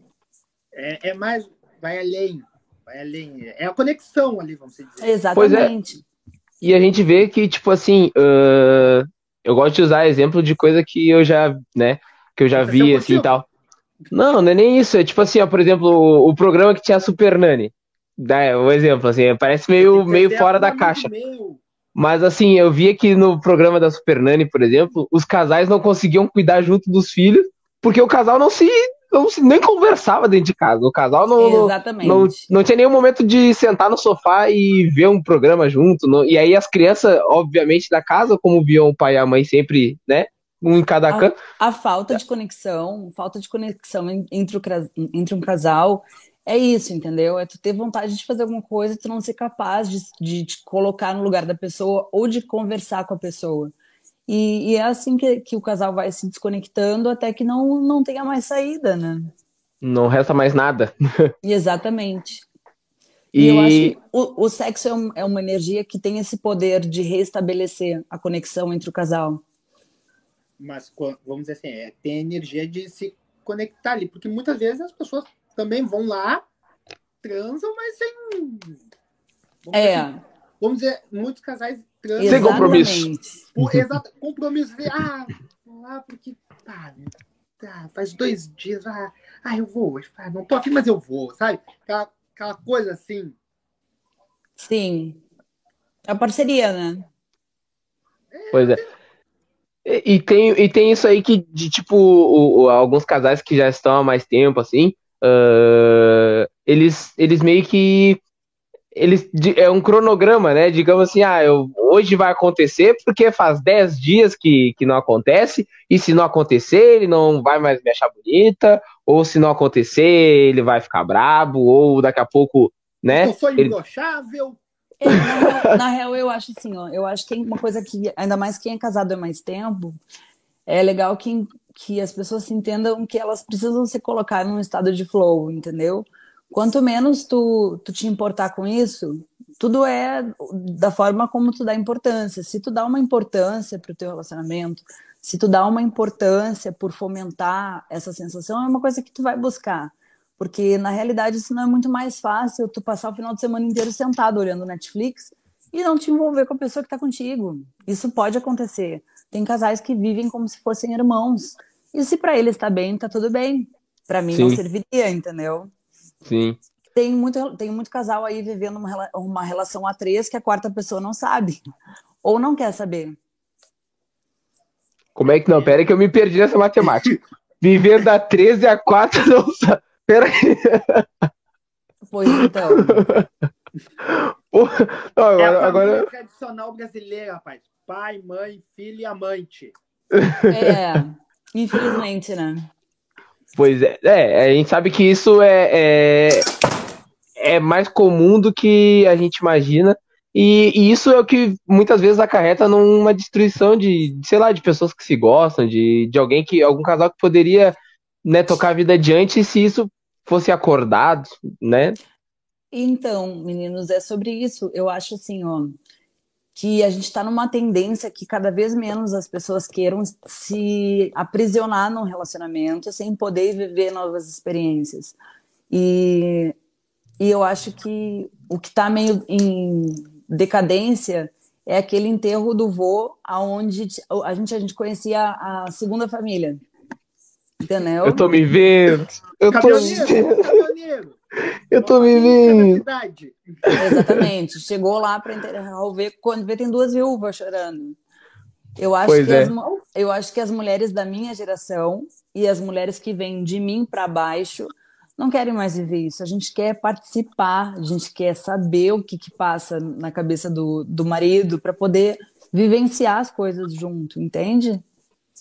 É, é mais. Vai além. Vai além. É a conexão ali, vamos dizer. Exatamente. É. E a gente vê que, tipo assim. Uh, eu gosto de usar exemplo de coisa que eu já, né? Que eu já vi, assim e tal. Não, não é nem isso. É tipo assim, ó, por exemplo, o, o programa que tinha a Super Nani. Dá, um exemplo, assim, parece meio, meio fora da caixa. Mas assim, eu via que no programa da Super Nani, por exemplo, os casais não conseguiam cuidar junto dos filhos, porque o casal não se, não se nem conversava dentro de casa. O casal não, não, não, tinha nenhum momento de sentar no sofá e ver um programa junto. Não, e aí as crianças, obviamente, da casa, como viam o pai e a mãe sempre, né, um em cada canto. A, falta de conexão, falta de conexão entre, o, entre um casal é isso, entendeu? É tu ter vontade de fazer alguma coisa e tu não ser capaz de, de te colocar no lugar da pessoa ou de conversar com a pessoa. E, e é assim que, que o casal vai se desconectando até que não, não tenha mais saída, né? Não resta mais nada. Exatamente. E, e eu acho que o, o sexo é, é uma energia que tem esse poder de restabelecer a conexão entre o casal mas vamos dizer assim, é, tem a energia de se conectar ali, porque muitas vezes as pessoas também vão lá, transam, mas sem. Vamos é. Dizer, assim, vamos dizer, muitos casais transam. Sem compromisso. Por, exato, compromisso. Ah, vou lá porque. Tá, tá, faz dois dias. Ah, ah eu vou. Ah, não tô afim, mas eu vou, sabe? Aquela, aquela coisa assim. Sim. É a parceria, né? Pois é. E, tem, e tem isso aí que, de tipo, o, alguns casais que já estão há mais tempo, assim, uh, eles, eles meio que. Eles, é um cronograma, né? Digamos assim, ah, eu, hoje vai acontecer porque faz 10 dias que, que não acontece, e se não acontecer, ele não vai mais me achar bonita, ou se não acontecer, ele vai ficar brabo, ou daqui a pouco, né? Eu sou. Ele... É, na, real, na, real, eu acho assim, ó, eu acho que tem uma coisa que, ainda mais quem é casado há mais tempo, é legal que, que as pessoas se entendam que elas precisam se colocar num estado de flow, entendeu? Quanto menos tu, tu te importar com isso, tudo é da forma como tu dá importância. Se tu dá uma importância para o teu relacionamento, se tu dá uma importância por fomentar essa sensação, é uma coisa que tu vai buscar. Porque, na realidade, isso não é muito mais fácil tu passar o final de semana inteiro sentado olhando Netflix e não te envolver com a pessoa que está contigo. Isso pode acontecer. Tem casais que vivem como se fossem irmãos. E se para eles está bem, está tudo bem. Para mim Sim. não serviria, entendeu? Sim. Tem muito, tem muito casal aí vivendo uma, uma relação a três que a quarta pessoa não sabe. Ou não quer saber. Como é que não? Pera aí que eu me perdi nessa matemática. Vivendo a 13 e a 4 não sabe. Pera aí. Pois então. não, agora, é a agora... tradicional brasileira, rapaz. Pai, mãe, filho e amante. É, infelizmente, né? Pois é, é, a gente sabe que isso é, é, é mais comum do que a gente imagina. E, e, isso é o que muitas vezes acarreta numa destruição de, sei lá, de pessoas que se gostam, de, de alguém que, algum casal que poderia né, tocar a vida adiante se isso fosse acordado, né? Então, meninos, é sobre isso. Eu acho assim, ó, que a gente está numa tendência que cada vez menos as pessoas queiram se aprisionar num relacionamento sem poder viver novas experiências. E, e eu acho que o que está meio em decadência é aquele enterro do vô, aonde a gente, a gente conhecia a segunda família. Entendeu? Eu tô me vendo. Eu tô me vendo. Eu tô me vendo. Exatamente. Chegou lá para enterrar o ver quando vê tem duas viúvas chorando. Eu acho, pois que é. as, eu acho que as mulheres da minha geração e as mulheres que vêm de mim para baixo não querem mais viver isso. A gente quer participar, a gente quer saber o que, que passa na cabeça do, do marido para poder vivenciar as coisas junto, entende?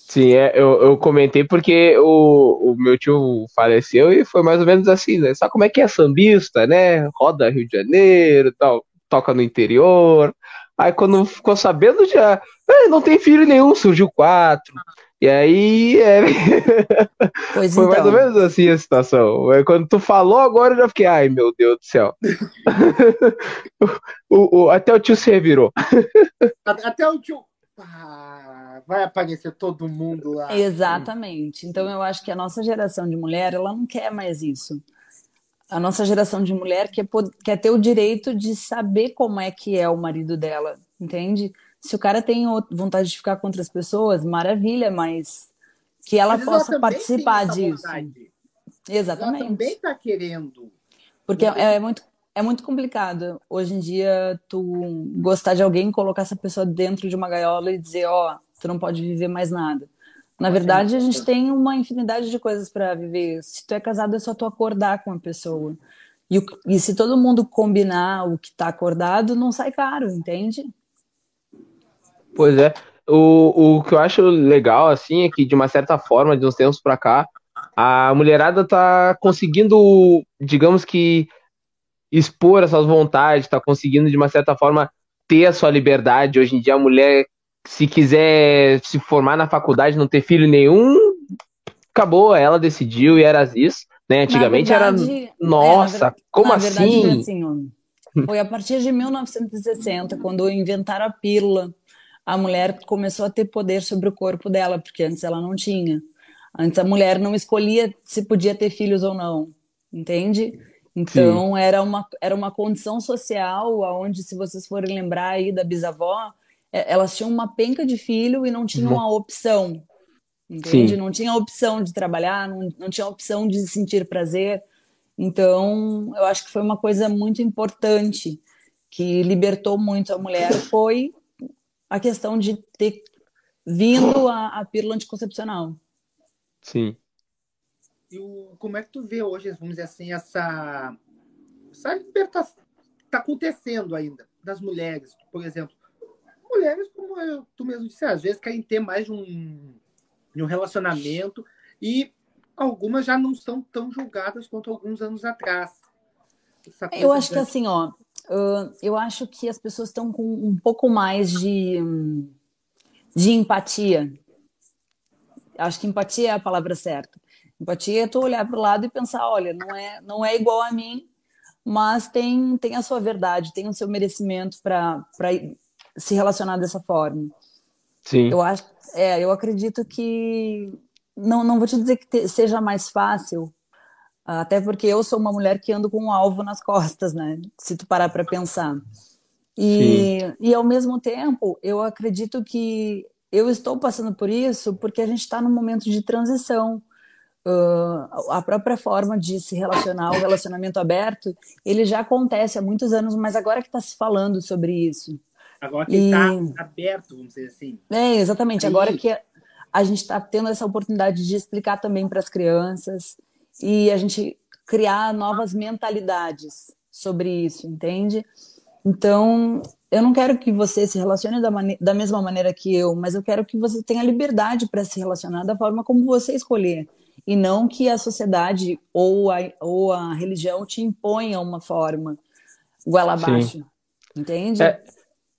Sim, é, eu, eu comentei porque o, o meu tio faleceu e foi mais ou menos assim, né? Sabe como é que é sambista, né? Roda Rio de Janeiro tal, toca no interior. Aí quando ficou sabendo já, ah, não tem filho nenhum, surgiu quatro. E aí é... foi então. mais ou menos assim a situação. Quando tu falou agora eu já fiquei, ai meu Deus do céu. o, o, até o tio se revirou. Até o tio. Ah, vai aparecer todo mundo lá. Exatamente. Então eu acho que a nossa geração de mulher, ela não quer mais isso. A nossa geração de mulher quer, quer ter o direito de saber como é que é o marido dela, entende? Se o cara tem vontade de ficar com outras pessoas, maravilha, mas que ela mas possa ela participar disso. Vontade. Exatamente. Ela também está querendo. Porque é, é, muito, é muito complicado hoje em dia tu gostar de alguém, colocar essa pessoa dentro de uma gaiola e dizer, ó, oh, tu não pode viver mais nada. Na verdade, a gente tem uma infinidade de coisas para viver. Se tu é casado, é só tu acordar com a pessoa. E, e se todo mundo combinar o que está acordado, não sai caro, entende? Pois é. O, o que eu acho legal, assim, é que, de uma certa forma, de uns tempos pra cá, a mulherada tá conseguindo, digamos que, expor essas vontades, tá conseguindo, de uma certa forma, ter a sua liberdade. Hoje em dia, a mulher, se quiser se formar na faculdade, não ter filho nenhum, acabou, ela decidiu e era isso. Né? Antigamente verdade, era. Nossa, é, como assim? Verdade, assim foi a partir de 1960, quando inventaram a pílula a mulher começou a ter poder sobre o corpo dela, porque antes ela não tinha. Antes a mulher não escolhia se podia ter filhos ou não, entende? Então era uma, era uma condição social onde, se vocês forem lembrar aí da bisavó, é, elas tinham uma penca de filho e não tinham uhum. a opção, entende? Sim. Não tinha opção de trabalhar, não, não tinha opção de sentir prazer. Então, eu acho que foi uma coisa muito importante que libertou muito a mulher foi a questão de ter vindo a, a pílula anticoncepcional. Sim. E o, como é que tu vê hoje, vamos dizer assim, essa, essa libertação está acontecendo ainda das mulheres, por exemplo? Mulheres, como eu, tu mesmo disse, às vezes querem ter mais de um, de um relacionamento e algumas já não são tão julgadas quanto alguns anos atrás. Eu acho que assim, ó, eu acho que as pessoas estão com um pouco mais de, de empatia. Acho que empatia é a palavra certa. Empatia é tu olhar para o lado e pensar, olha, não é, não é igual a mim, mas tem, tem a sua verdade, tem o seu merecimento para se relacionar dessa forma. Sim. Eu acho, é, eu acredito que não, não vou te dizer que te, seja mais fácil, até porque eu sou uma mulher que ando com um alvo nas costas, né? Se tu parar para pensar. E, e ao mesmo tempo, eu acredito que eu estou passando por isso porque a gente está num momento de transição. Uh, a própria forma de se relacionar, o relacionamento aberto, ele já acontece há muitos anos, mas agora que está se falando sobre isso. Agora que está e... aberto, vamos dizer assim. É, exatamente. Aí... Agora que a gente está tendo essa oportunidade de explicar também para as crianças e a gente criar novas mentalidades sobre isso, entende? Então, eu não quero que você se relacione da, da mesma maneira que eu, mas eu quero que você tenha liberdade para se relacionar da forma como você escolher. E não que a sociedade ou a, ou a religião te imponha uma forma goela abaixo. Sim. Entende? É,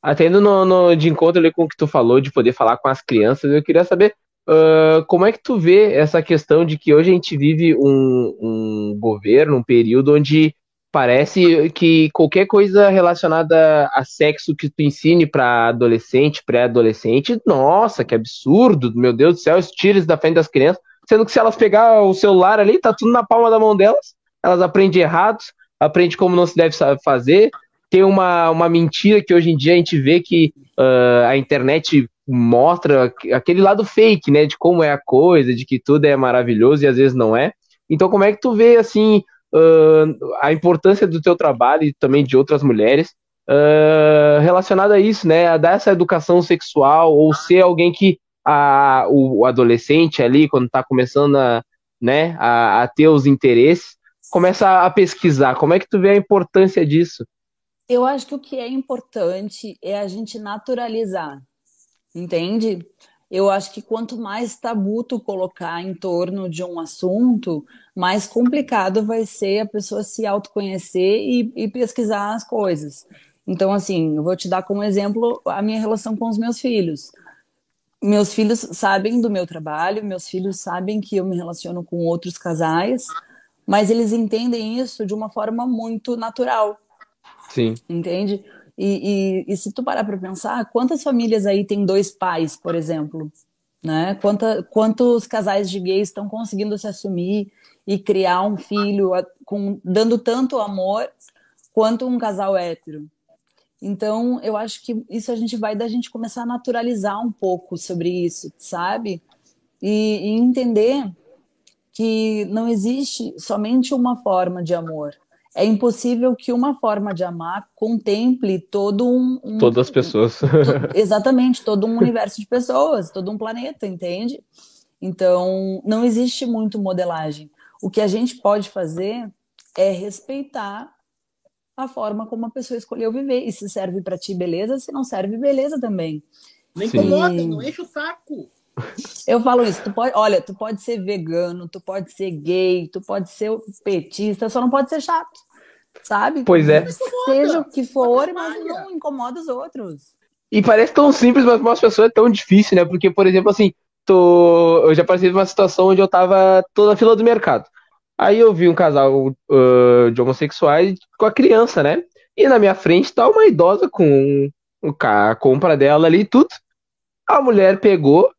atendo no, no, de encontro ali com o que tu falou, de poder falar com as crianças, eu queria saber uh, como é que tu vê essa questão de que hoje a gente vive um, um governo, um período onde Parece que qualquer coisa relacionada a sexo que tu ensine para adolescente, pré-adolescente, nossa, que absurdo, meu Deus do céu, tira da frente das crianças, sendo que se elas pegar o celular ali, tá tudo na palma da mão delas, elas aprendem errado, aprendem como não se deve fazer. Tem uma, uma mentira que hoje em dia a gente vê que uh, a internet mostra aquele lado fake, né, de como é a coisa, de que tudo é maravilhoso e às vezes não é. Então, como é que tu vê assim uh, a importância do teu trabalho e também de outras mulheres uh, relacionada a isso, né? A dar essa educação sexual ou ser alguém que a, o, adolescente ali, quando está começando a, né, a, a ter os interesses, começa a pesquisar. Como é que tu vê a importância disso? Eu acho que o que é importante é a gente naturalizar, entende? Eu acho que quanto mais tabu tu colocar em torno de um assunto, mais complicado vai ser a pessoa se autoconhecer e, e pesquisar as coisas. Então, assim, eu vou te dar como exemplo a minha relação com os meus filhos. Meus filhos sabem do meu trabalho, meus filhos sabem que eu me relaciono com outros casais, mas eles entendem isso de uma forma muito natural. Sim. Entende? E, e, e se tu parar para pensar, quantas famílias aí tem dois pais, por exemplo? Né? Quanta, quantos casais de gays estão conseguindo se assumir e criar um filho com, dando tanto amor quanto um casal hétero? Então, eu acho que isso a gente vai da gente começar a naturalizar um pouco sobre isso, sabe? E, e entender que não existe somente uma forma de amor é impossível que uma forma de amar contemple todo um. um Todas as pessoas. exatamente, todo um universo de pessoas, todo um planeta, entende? Então, não existe muito modelagem. O que a gente pode fazer é respeitar a forma como a pessoa escolheu viver. E se serve para ti, beleza. Se não serve, beleza também. Não incomoda, não enche o saco. Eu falo isso, tu pode, olha, tu pode ser vegano, tu pode ser gay, tu pode ser petista, só não pode ser chato sabe? Pois é. Seja o que for, mas não incomoda os outros. E parece tão simples, mas para as pessoas é tão difícil, né? Porque, por exemplo, assim, tô... eu já passei uma situação onde eu tava toda na fila do mercado. Aí eu vi um casal uh, de homossexuais com a criança, né? E na minha frente tá uma idosa com a compra dela ali e tudo. A mulher pegou,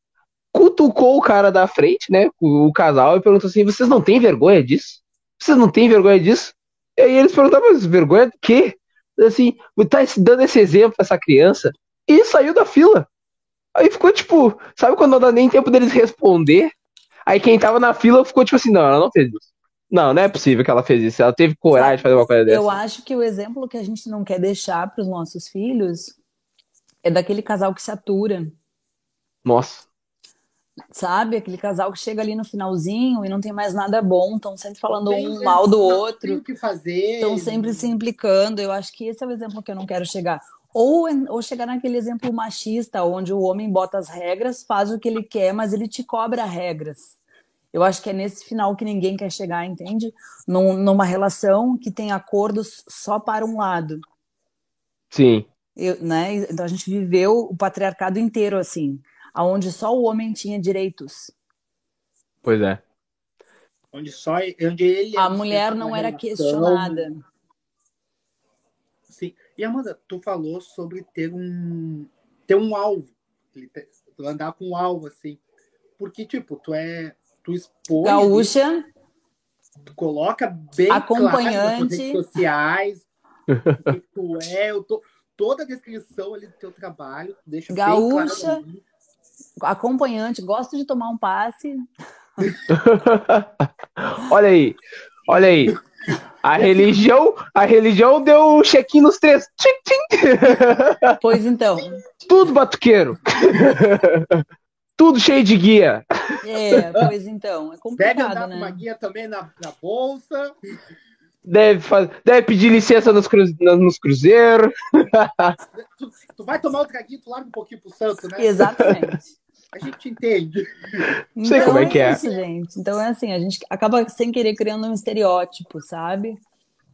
cutucou o cara da frente, né? O, casal, e perguntou assim: vocês não têm vergonha disso? Vocês não têm vergonha disso? E aí eles perguntavam, mas vergonha do quê? Assim, tá dando esse exemplo pra essa criança. E saiu da fila. Aí ficou tipo, sabe quando não dá nem tempo deles responder? Aí quem tava na fila ficou tipo assim, não, ela não fez isso. Não, não é possível que ela fez isso. Ela teve coragem de fazer uma coisa dessa. Eu acho que o exemplo que a gente não quer deixar para os nossos filhos é daquele casal que se atura. Nossa sabe? Aquele casal que chega ali no finalzinho e não tem mais nada bom, estão sempre falando Bem, um mal do outro. o que fazer. Estão sempre se implicando. Eu acho que esse é o exemplo que eu não quero chegar. Ou, ou chegar naquele exemplo machista, onde o homem bota as regras, faz o que ele quer, mas ele te cobra regras. Eu acho que é nesse final que ninguém quer chegar, entende? Num, numa relação que tem acordos só para um lado. Sim. Eu, né? Então a gente viveu o patriarcado inteiro assim aonde só o homem tinha direitos. Pois é. Onde só onde ele a mulher não era questionada. Sim. E Amanda, tu falou sobre ter um ter um alvo, andar com um alvo assim, porque tipo tu é tu expõe gaúcha, tu coloca bem acompanhante claro nas redes sociais o que tu é, eu tô toda a descrição ali do teu trabalho, deixa gaúcha, bem claro acompanhante, gosto de tomar um passe. olha aí, olha aí. A religião, a religião deu um check-in nos três. Tchim, tchim. Pois então. Tudo batuqueiro. Tudo cheio de guia. É, pois então. É complicado, Deve andar né? com uma guia também na, na bolsa. Deve, faz... Deve pedir licença nos, cru... nos cruzeiros. Tu, tu, vai tomar outro guia, tu larga um pouquinho pro santo, né? Exatamente. A gente entende. Não sei como é que é. Isso, gente. Então é assim, a gente acaba sem querer criando um estereótipo, sabe?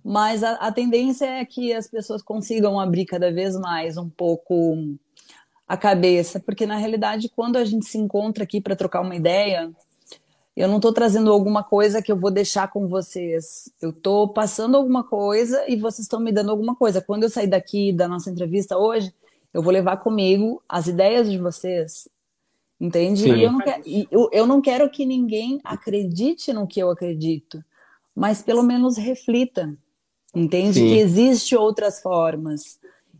Mas a, a tendência é que as pessoas consigam abrir cada vez mais um pouco a cabeça, porque na realidade, quando a gente se encontra aqui para trocar uma ideia, eu não estou trazendo alguma coisa que eu vou deixar com vocês. Eu estou passando alguma coisa e vocês estão me dando alguma coisa. Quando eu sair daqui da nossa entrevista hoje, eu vou levar comigo as ideias de vocês. Entende? Eu, não quero, eu, eu não quero que ninguém acredite no que eu acredito, mas pelo menos reflita. Entende? Sim. Que existe outras formas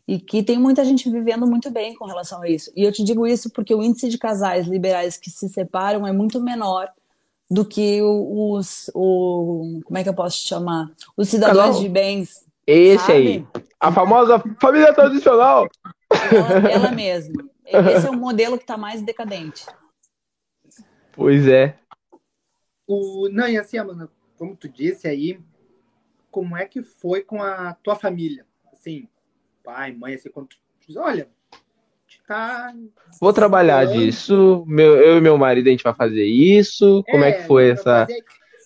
e que tem muita gente vivendo muito bem com relação a isso. E eu te digo isso porque o índice de casais liberais que se separam é muito menor do que os, o, como é que eu posso te chamar? Os cidadãos Casal. de bens. Esse sabe? aí. A famosa família tradicional. Ela, ela mesma. Esse é o modelo que está mais decadente. Pois é. O, não, e assim, Amanda, como tu disse aí, como é que foi com a tua família? Assim, pai, mãe, assim, quando tu diz, olha, tá. Vou trabalhar disso. Meu, eu e meu marido a gente vai fazer isso. Como é, que foi vai essa. fazer-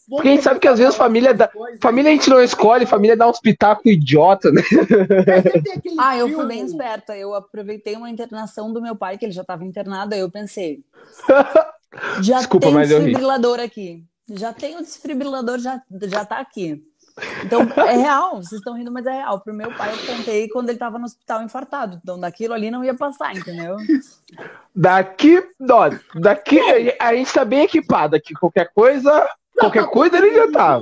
Porque a gente sabe que às vezes família começar a dá- falar umas coisas. Família a gente não escolhe, família dá uns pitacos idiota, né? É, Ah, eu fui bem esperta. Eu aproveitei uma internação do meu pai, que ele já estava internado, aí eu pensei. Já Desculpa, tem mas eu ri. desfibrilador aqui. Já tem o desfibrilador, já, já tá aqui. Então, é real, vocês estão rindo, mas é real. Pro meu pai, eu contei quando ele estava no hospital infartado. Então, daquilo ali não ia passar, entendeu? Daqui, ó, daqui a gente tá bem equipado aqui. Qualquer coisa, qualquer tá coisa ele já tá.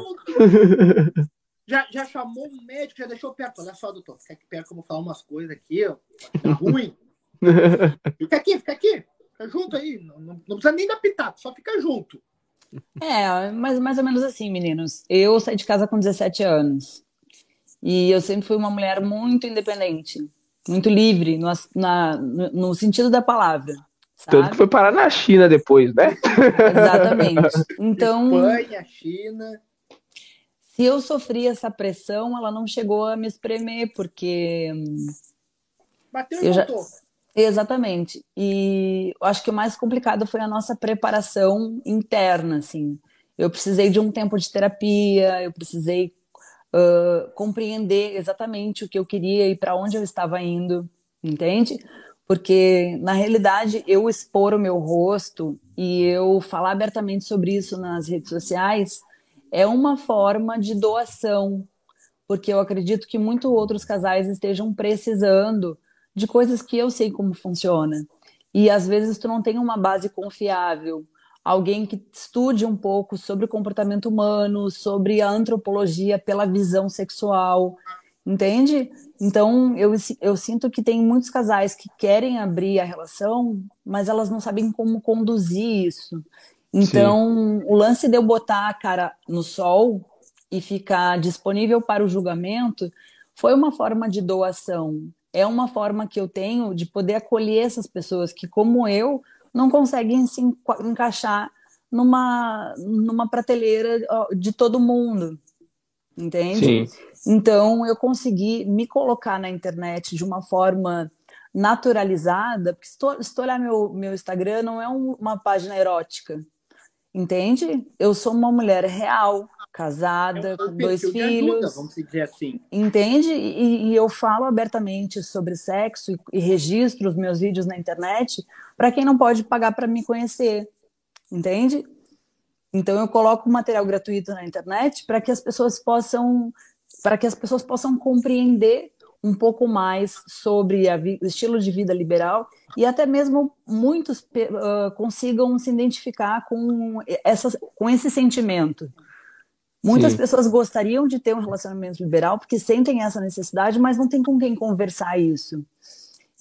Já, já chamou um médico, já deixou perto. Olha só, doutor, fica aqui perto que eu vou falar umas coisas aqui, ó. Tá ruim. Fica aqui, fica aqui. Fica junto aí. Não, não, não precisa nem dar pitaco, só fica junto. É, mas mais ou menos assim, meninos. Eu saí de casa com 17 anos. E eu sempre fui uma mulher muito independente, muito livre, no, na- no- sentido da palavra. Tanto Sabe? que foi parar na China depois, né? Exatamente. Então, Espanha, China. se eu sofri essa pressão, ela não chegou a me espremer, porque. Bateu e Eu já- voltou. Exatamente. E eu acho que o mais complicado foi a nossa preparação interna, assim. Eu precisei de um tempo de terapia, eu precisei ah, compreender exatamente o que eu queria e para onde eu estava indo, entende? Porque, na realidade, eu expor o meu rosto e eu falar abertamente sobre isso nas redes sociais é uma forma de doação, porque eu acredito que muitos outros casais estejam precisando de coisas que eu sei como funciona. E às vezes tu não tem uma base confiável, alguém que estude um pouco sobre o comportamento humano, sobre a antropologia pela visão sexual, entende? Então eu, eu sinto que tem muitos casais que querem abrir a relação, mas elas não sabem como conduzir isso. Então, o lance de eu botar a cara no sol e ficar disponível para o julgamento foi uma forma de doação. É uma forma que eu tenho de poder acolher essas pessoas que, como eu, não conseguem se enca- encaixar numa, numa prateleira de todo mundo. Entende? Sim. Então, eu consegui me colocar na internet de uma forma naturalizada, porque se tu, se tu olhar meu, meu Instagram, não é um- uma página erótica, entende? Eu sou uma mulher real, casada, É um com dois filhos, ajuda, vamos dizer assim. entende? E, e eu falo abertamente sobre sexo e, e registro os meus vídeos na internet para quem não pode pagar para me conhecer, entende? Então eu coloco material gratuito na internet para que as pessoas possam para que as pessoas possam compreender um pouco mais sobre o estilo de vida liberal e até mesmo muitos uh, consigam se identificar com, essa, com esse sentimento. Muitas Sim. pessoas gostariam de ter um relacionamento liberal porque sentem essa necessidade, mas não tem com quem conversar isso.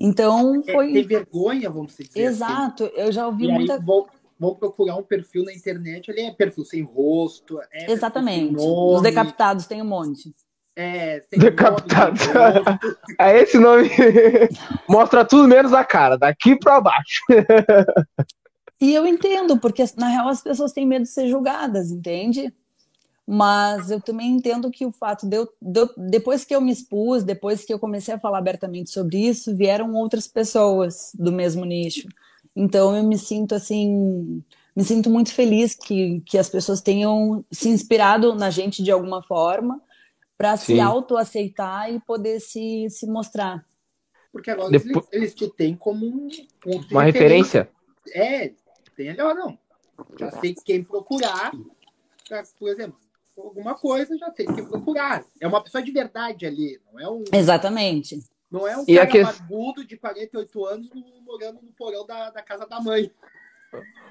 Então é, foi. É, ter vergonha, vamos dizer. Assim. Exato, assim. eu já ouvi e muita. Aí, vão, vão, procurar um perfil na internet, ali é perfil sem rosto. É Exatamente. Os decapitados tem um monte. É, Decapitado. é esse nome. Mostra tudo menos a cara, daqui para baixo. e eu entendo, porque na real as pessoas têm medo de ser julgadas, entende? Mas eu também entendo que o fato de eu, de depois que eu me expus, depois que eu comecei a falar abertamente sobre isso, vieram outras pessoas do mesmo nicho. Então eu me sinto assim, me sinto muito feliz que, que as pessoas tenham se inspirado na gente de alguma forma para se autoaceitar e poder se, se mostrar. Porque agora Depois... eles, eles te têm como um ponto Uma referência. referência. É, tem ali, ó, não. Já sei quem procurar, pra, por exemplo, alguma coisa, já sei quem procurar. É uma pessoa de verdade ali, não é um. Exatamente. Não é um e cara que... barbudo de 48 anos morando no porão da, da casa da mãe.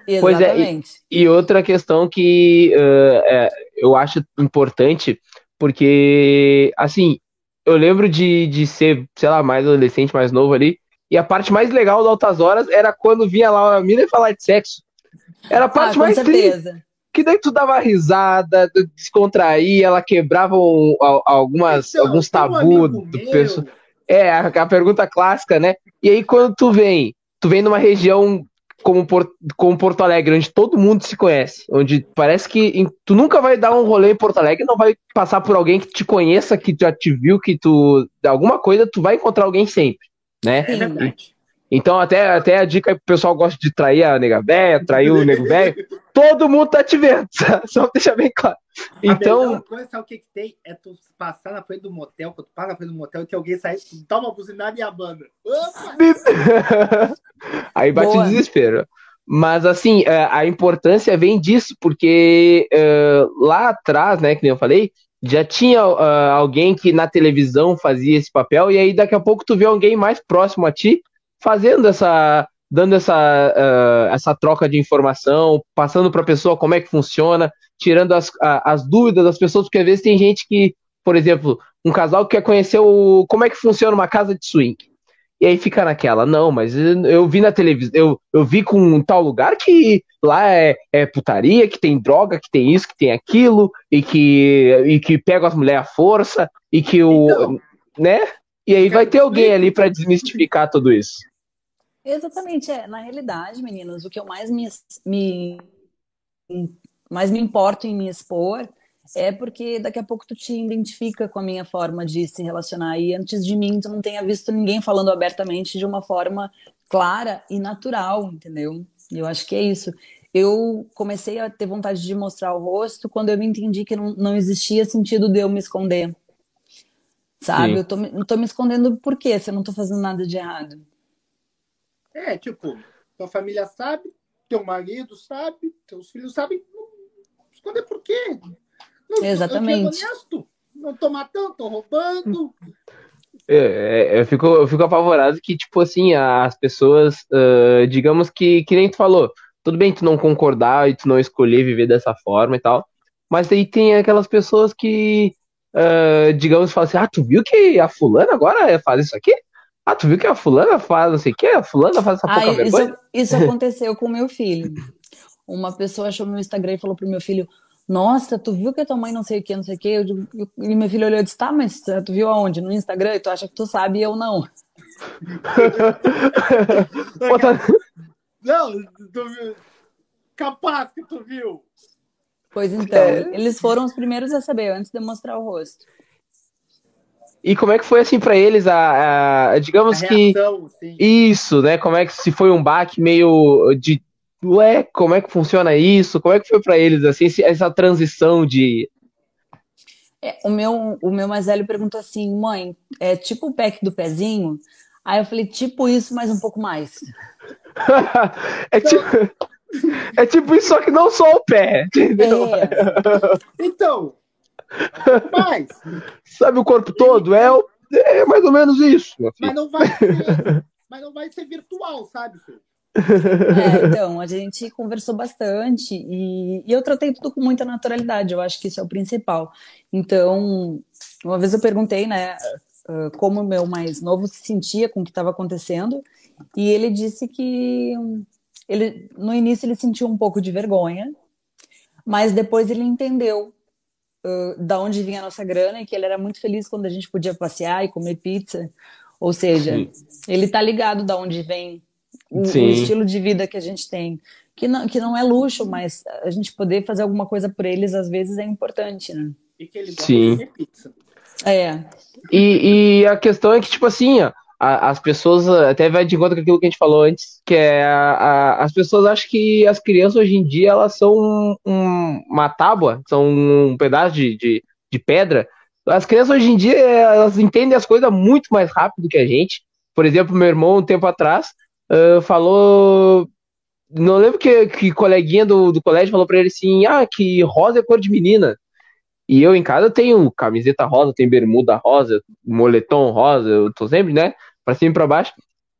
Exatamente. Pois é, e, e outra questão que uh, é, eu acho importante porque, assim, eu lembro de, de ser, sei lá, mais adolescente, mais novo ali. E a parte mais legal do Altas Horas era quando vinha lá a mina e falar de sexo. Era a parte ah, mais triste. Que daí tu dava risada, descontraía, ela quebrava um, algumas, então, alguns tabus um do pessoal. É, a, a pergunta clássica, né? E aí quando tu vem, tu vem numa região como, Porto, como Porto Alegre, onde todo mundo se conhece, onde parece que em, tu nunca vai dar um rolê em Porto Alegre, não vai passar por alguém que te conheça, que já te viu, que tu alguma coisa tu vai encontrar alguém sempre, né? É verdade. Então, até, até a dica aí pro pessoal gosta de trair a nega velha, trair o nego velho. Todo mundo tá te vendo, só deixar bem claro. Então. A coisa, sabe o que, que tem? É tu passar na frente do motel, quando tu passa na frente do motel e tem alguém sair, dá uma buzinada e a banda. aí bate Boa. desespero. Mas, assim, é, a importância vem disso, porque uh, lá atrás, né, que nem eu falei, já tinha uh, alguém que na televisão fazia esse papel, e aí daqui a pouco tu vê alguém mais próximo a ti fazendo essa, dando essa, uh, essa troca de informação, passando para a pessoa como é que funciona, tirando as, a, as dúvidas das pessoas, porque às vezes tem gente que, por exemplo, um casal que quer conhecer o, como é que funciona uma casa de swing. E aí fica naquela, não, mas eu vi na televisão, eu, eu vi com um tal lugar que lá é, é putaria, que tem droga, que tem isso, que tem aquilo, e que, e que pega as mulheres à força, e que o. Então, né? E aí vai ter alguém ali para desmistificar tudo isso. Exatamente, é. Na realidade, meninas, o que eu mais me, me, mais me importo em me expor é porque daqui a pouco tu te identifica com a minha forma de se relacionar e antes de mim tu não tenha visto ninguém falando abertamente de uma forma clara e natural, entendeu? Eu acho que é isso. Eu comecei a ter vontade de mostrar o rosto quando eu me entendi que não, não existia sentido de eu me esconder. Sabe? Sim. Eu tô, não tô me escondendo por quê se eu não tô fazendo nada de errado? É, tipo, tua família sabe, teu marido sabe, teus filhos sabem. Esconder por quê? Não, Exatamente. Eu honesto, não tô matando, tô roubando. É, é, eu, fico, eu fico apavorado que, tipo assim, as pessoas, uh, digamos que, que nem tu falou, tudo bem tu não concordar e tu não escolher viver dessa forma e tal, mas aí tem aquelas pessoas que, uh, digamos, falam assim, ah, tu viu que a fulana agora faz isso aqui? Ah, tu viu que a fulana faz não sei o que? A fulana faz essa ah, pouca isso, vergonha? Isso aconteceu com meu filho. Uma pessoa achou meu Instagram e falou pro meu filho, nossa, tu viu que a tua mãe não sei o que, não sei o que? Eu, eu, e meu filho olhou e disse, tá, mas tu viu aonde? No Instagram? E tu acha que tu sabe e eu não. não, tu viu. Capaz que tu viu. Pois então, é. eles foram os primeiros a saber, antes de mostrar o rosto. E como é que foi assim para eles a, a digamos a reação, que sim. isso, né? Como é que se foi um baque meio de ué, como é que funciona isso? Como é que foi para eles assim essa transição de é, o meu o meu mais velho perguntou assim, mãe, é tipo o pack do pezinho? Aí eu falei, tipo isso, mas um pouco mais. é tipo é tipo isso, só que não só o pé, entendeu? É. Então, mas. Sabe o corpo todo? É o, É mais ou menos isso. Mas não vai ser, mas não vai ser virtual, sabe, filho? É, então, a gente conversou bastante e, e, eu tratei tudo com muita naturalidade, eu acho que isso é o principal. Então, uma vez eu perguntei, né, como o meu mais novo se sentia com o que estava acontecendo, e ele disse que ele, no início ele sentiu um pouco de vergonha, mas depois ele entendeu uh, da onde vinha a nossa grana e que ele era muito feliz quando a gente podia passear e comer pizza. Ou seja, Sim. ele tá ligado da onde vem o, o, estilo de vida que a gente tem. Que não, que não é luxo, mas a gente poder fazer alguma coisa por eles às vezes é importante, né? E que ele gosta Sim. de comer pizza. É. E, e a questão é que, tipo assim, ó, a, as pessoas até vai de conta com aquilo que a gente falou antes, que é a, as pessoas acham que as crianças hoje em dia elas são um, um, uma tábua, são um pedaço de, de, de, pedra. As crianças hoje em dia elas entendem as coisas muito mais rápido que a gente. Por exemplo, meu irmão, um tempo atrás, uh, falou. Não lembro que, que coleguinha do, do colégio falou pra ele assim: ah, que rosa é cor de menina. E eu em casa tenho camiseta rosa, tenho bermuda rosa, moletom rosa, eu tô sempre, né? Pra cima e pra baixo.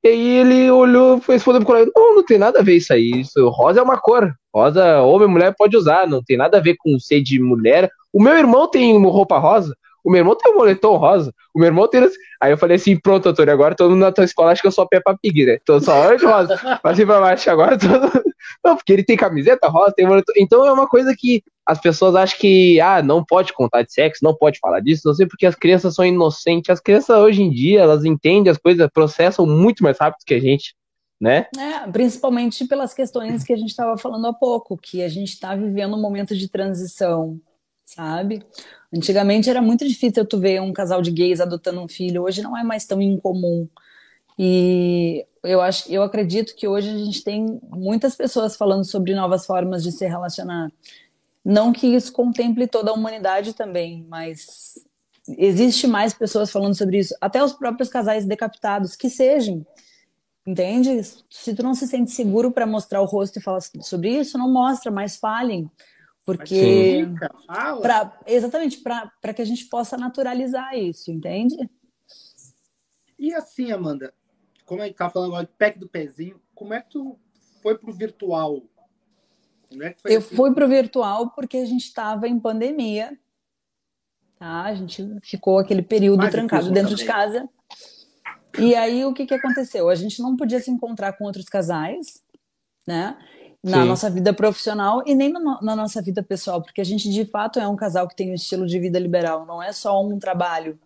E aí ele olhou, foi respondeu pro colega, não, não tem nada a ver isso aí. Isso, rosa é uma cor. Rosa, homem mulher pode usar, não tem nada a ver com ser de mulher. O meu irmão tem roupa rosa, o meu irmão tem um moletom rosa, o meu irmão tem. Aí eu falei assim: pronto, Antônio, agora todo mundo na tua escola acha que eu sou Peppa Pig, né? Tô só de rosa, cima pra baixo. Agora todo. Não, porque ele tem camiseta rosa, tem moletom. Então é uma coisa que as pessoas acham que, ah, não pode contar de sexo, não pode falar disso, não sei porque as crianças são inocentes. As crianças hoje em dia, elas entendem as coisas, processam muito mais rápido que a gente. Né? É, principalmente pelas questões que a gente estava falando há pouco, que a gente está vivendo um momento de transição, sabe? Antigamente era muito difícil tu ver um casal de gays adotando um filho, hoje não é mais tão incomum. E eu acho, eu acredito que hoje a gente tem muitas pessoas falando sobre novas formas de se relacionar. Não que isso contemple toda a humanidade também, mas existe mais pessoas falando sobre isso, até os próprios casais decapitados, que sejam. Entende? Se tu não se sente seguro para mostrar o rosto e falar sobre isso, não mostra, mas falem. Porque. Pra, exatamente, para que a gente possa naturalizar isso, entende? E assim, Amanda, como a gente tá falando agora de pack do pezinho, como é que tu foi pro virtual? É eu assim? fui pro virtual porque a gente estava em pandemia. Tá? A gente ficou aquele período Mas trancado dentro também. de casa. E aí o que, que aconteceu? A gente não podia se encontrar com outros casais, né? na Sim. nossa vida profissional e nem na, na, nossa vida pessoal, porque a gente de fato é um casal que tem um estilo de vida liberal, não é só um trabalho.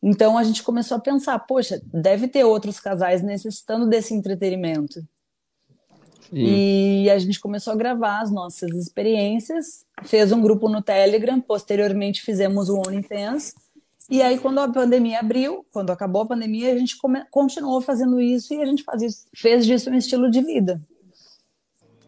Então a gente começou a pensar, poxa, deve ter outros casais necessitando desse entretenimento. Sim. E a gente começou a gravar as nossas experiências, fez um grupo no Telegram, posteriormente fizemos o OnlyFans. E aí, quando a pandemia abriu, quando acabou a pandemia, a gente continuou fazendo isso e a gente faz, fez disso um estilo de vida.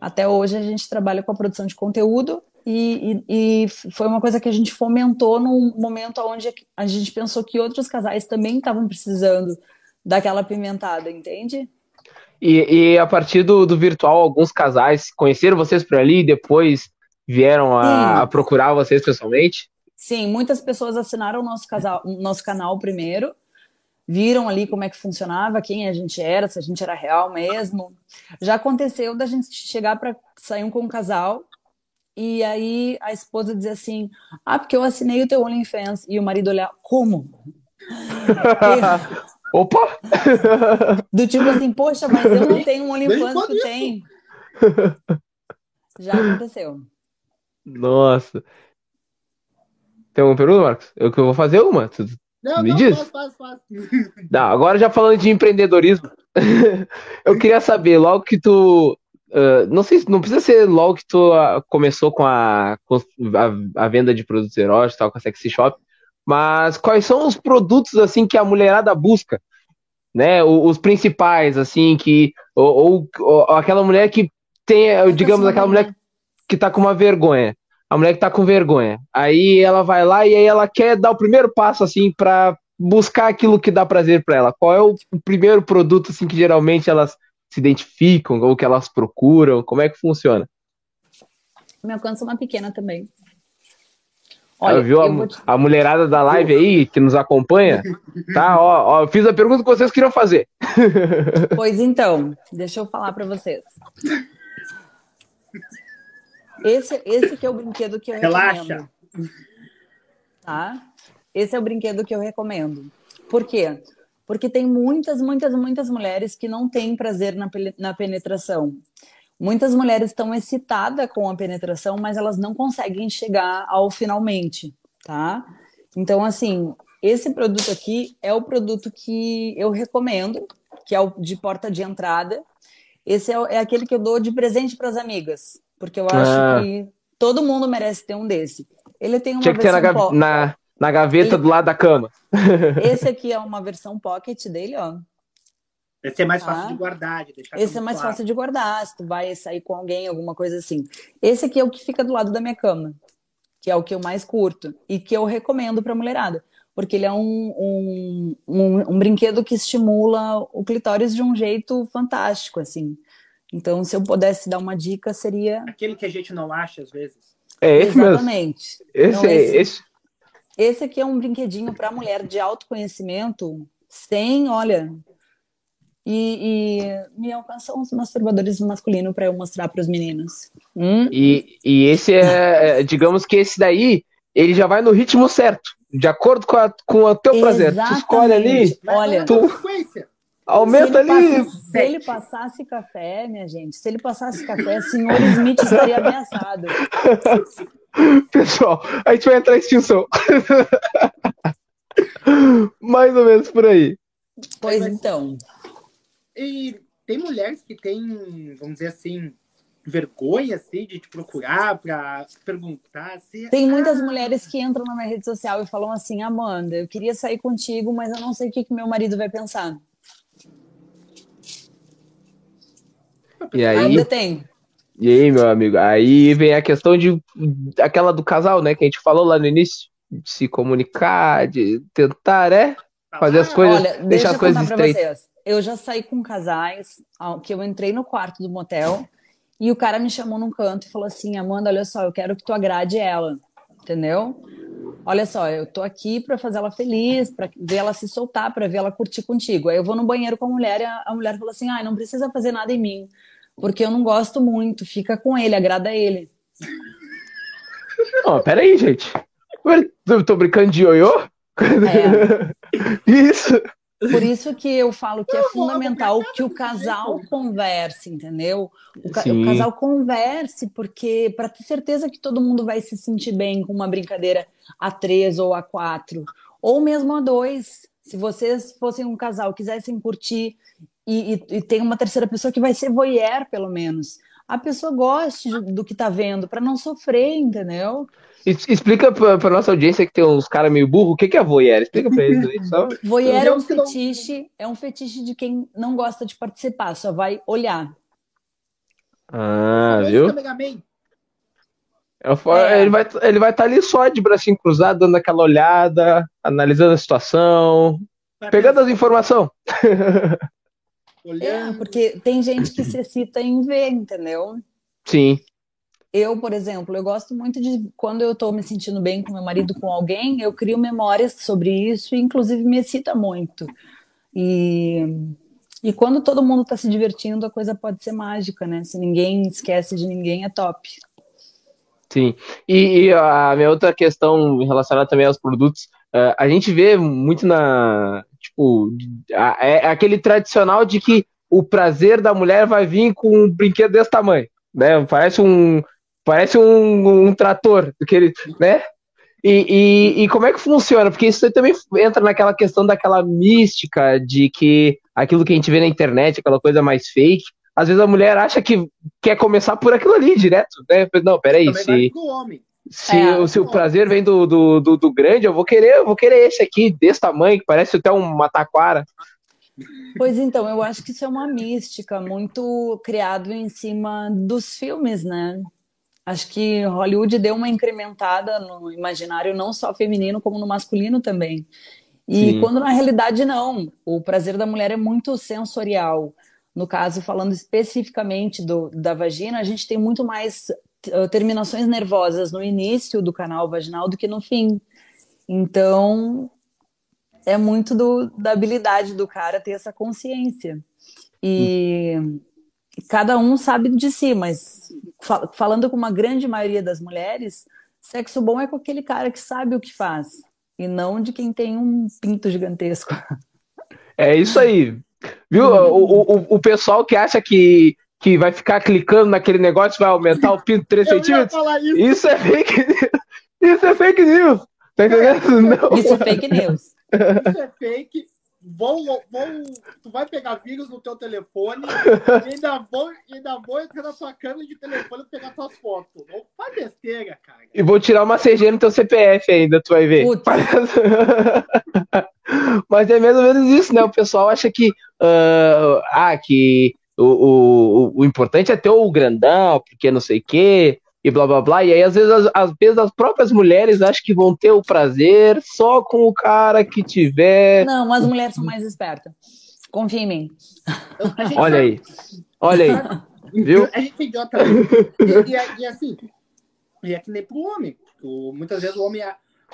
Até hoje a gente trabalha com a produção de conteúdo e, e, e, foi uma coisa que a gente fomentou num momento onde a gente pensou que outros casais também estavam precisando daquela pimentada, entende? E, e a partir do, do, virtual, alguns casais conheceram vocês por ali e depois vieram a, a, procurar vocês pessoalmente? Sim, muitas pessoas assinaram o nosso, casal, nosso canal primeiro viram ali como é que funcionava, quem a gente era, se a gente era real mesmo. Já aconteceu da gente chegar para sair com um casal e aí a esposa dizer assim: Ah, porque eu assinei o teu OnlyFans. E o marido olhar: Como? Opa! Do tipo assim: Poxa, mas eu não tenho um OnlyFans que tu tem. Já aconteceu. Nossa. Tem alguma pergunta, Marcos? Eu que eu vou fazer uma. Não, Me não, diz. Faz, faz, faz. Não, agora já falando de empreendedorismo, eu queria saber, logo que tu. Uh, não sei, não precisa ser logo que tu uh, começou com a, com a, a, venda de produtos eróticos, tal, com a Sexy Shop, mas quais são os produtos assim que a mulherada busca? Né, os, principais, assim, que. Ou, ou, ou, aquela mulher que tem, digamos, aquela mulher que tá com uma vergonha a mulher que tá com vergonha. Aí ela vai lá e aí ela quer dar o primeiro passo assim para buscar aquilo que dá prazer para ela. Qual é o primeiro produto assim que geralmente elas se identificam ou que elas procuram? Como é que funciona? Me alcança uma pequena também. Olha, viu a, te... a, mulherada da live aí que nos acompanha? Tá, ó, ó, eu fiz a pergunta que vocês queriam fazer. Pois então, deixa eu falar para vocês. Esse, esse que é o brinquedo que eu Relaxa. recomendo. Tá? Esse é o brinquedo que eu recomendo. Por quê? Porque tem muitas, muitas, muitas mulheres que não têm prazer na, na penetração. Muitas mulheres estão excitadas com a penetração, mas elas não conseguem chegar ao finalmente, tá? Então, assim, esse produto aqui é o produto que eu recomendo, que é o de porta de entrada. Esse é, é aquele que eu dou de presente para as amigas, porque eu acho ah. que todo mundo merece ter um desse. Ele tem uma Tinha que ter na, na, na, gaveta Ele... do lado da cama. Esse aqui é uma versão pocket dele, ó. Esse é mais ah. fácil de guardar, de deixar Esse é mais fácil de guardar, se tu vai sair com alguém, alguma coisa assim. Esse aqui é o que fica do lado da minha cama, que é o que eu mais curto e que eu recomendo para mulherada, porque ele é um, um, um, um, brinquedo que estimula o clitóris de um jeito fantástico, assim. Então, se eu pudesse dar uma dica, seria... Aquele que a gente não acha, às vezes. É esse Exatamente. Esse, então, esse, esse... esse aqui é um brinquedinho para mulher de autoconhecimento, sem, olha, e, e me alcançam os masturbadores masculinos para eu mostrar para os meninos. Hum? E, e esse é, é, digamos que esse daí, ele já vai no ritmo certo, de acordo com, a, com o teu Exatamente. prazer. Tu escolhe ali, olha, tu aumenta se ali. se ele passasse café, minha gente, se ele passasse café, senhor Smith estaria ameaçado. Pessoal, a gente vai entrar em extinção. Mais ou menos por aí. Pois então. E tem mulheres que têm, vamos dizer assim, vergonha assim, de te procurar para perguntar. Se, tem muitas ah, mulheres que entram na minha rede social e falam assim: Amanda, eu queria sair contigo, mas eu não sei o que, que meu marido vai pensar. E aí? Ainda tem. E aí, meu amigo? Aí vem a questão de aquela do casal, né? Que a gente falou lá no início, de se comunicar, de tentar, é? Fazer as coisas, Olha, deixar as coisas estreitas eu já saí com casais que eu entrei no quarto do motel e o cara me chamou num canto e falou assim: Amanda, olha só, eu quero que tu agrade ela, entendeu? Olha só, eu tô aqui para fazer ela feliz, para ver ela se soltar, para ver ela curtir contigo. Aí eu vou no banheiro com a mulher e a, mulher falou assim: ai, ah, não precisa fazer nada em mim, porque eu não gosto muito, fica com ele, agrada ele. Ó, oh, peraí, gente. Eu tô brincando de ioiô? É. Isso. Por isso que eu falo que é fundamental que o casal converse, entendeu? O, ca o casal converse, porque para ter certeza que todo mundo vai se sentir bem com uma brincadeira a três ou a quatro, ou mesmo a dois. Se vocês fossem um casal, quisessem curtir e, e, e tem uma terceira pessoa que vai ser voyeur, pelo menos, a pessoa goste do que está vendo, para não sofrer, entendeu? Explica pra, pra nossa audiência que tem uns caras meio burro, o que, que é voyeur? Explica pra eles aí, só. Voyeur é um fetiche, é um fetiche de quem não gosta de participar, só vai olhar. Ah, viu? É. Ele vai estar ele vai tá ali só de bracinho cruzado, dando aquela olhada, analisando a situação, pegando as informações. É, porque tem gente que se excita em ver, entendeu? Sim. Eu, por exemplo, eu gosto muito de quando eu estou me sentindo bem com meu marido, com alguém, eu crio memórias sobre isso e, inclusive, me excita muito. E, e quando todo mundo está se divertindo, a coisa pode ser mágica, né? Se ninguém esquece de ninguém, é top. Sim. E, e a minha outra questão relacionada também aos produtos, uh, a gente vê muito na. Tipo, é aquele tradicional de que o prazer da mulher vai vir com um brinquedo desse tamanho. Né? Parece um, Parece um, um trator, aquele, né? E, e, e, como é que funciona? Porque isso também entra naquela questão daquela mística de que aquilo que a gente vê na internet, aquela coisa mais fake, às vezes a mulher acha que quer começar por aquilo ali direto, né? Não, peraí, se, se, é, o, se o prazer vem do, do, do, do, grande, eu vou querer, eu vou querer esse aqui, desse tamanho, que parece até uma taquara. Pois então, eu acho que isso é uma mística muito criado em cima dos filmes, né? Acho que Hollywood deu uma incrementada no imaginário não só feminino como no masculino também. E Sim. quando na realidade não, o prazer da mulher é muito sensorial. No caso, falando especificamente do, da vagina, a gente tem muito mais terminações nervosas no início do canal vaginal do que no fim. Então, é muito do, da habilidade do cara ter essa consciência. E hum. cada um sabe de si, mas fal falando com uma grande maioria das mulheres, sexo bom é com aquele cara que sabe o que faz, e não de quem tem um pinto gigantesco. É isso aí. Viu? O, o, o pessoal que acha que, que vai ficar clicando naquele negócio vai aumentar o pinto 3 centímetros. Isso. isso é fake news. Isso é fake news. Tá entendendo? Não. Isso é fake news. Isso é fake. Vão, vão, tu vai pegar vírus no teu telefone e ainda vão, ainda vão entrar na tua câmera de telefone e pegar tuas fotos. Não faz besteira, cara. E vou tirar uma CG no teu CPF ainda, tu vai ver. Mas é mais ou menos isso, né? O pessoal acha que, uh, ah, que o, o, o importante é ter o grandão, porque não sei o quê e blá blá blá. E aí, às vezes, as, às vezes, as próprias mulheres acham que vão ter o prazer só com o cara que tiver. Não, as mulheres são mais espertas. Confia em mim. Olha aí. Olha aí. Viu? A gente é idiota. E, e, e assim, e é que nem pro homem. Muitas vezes o homem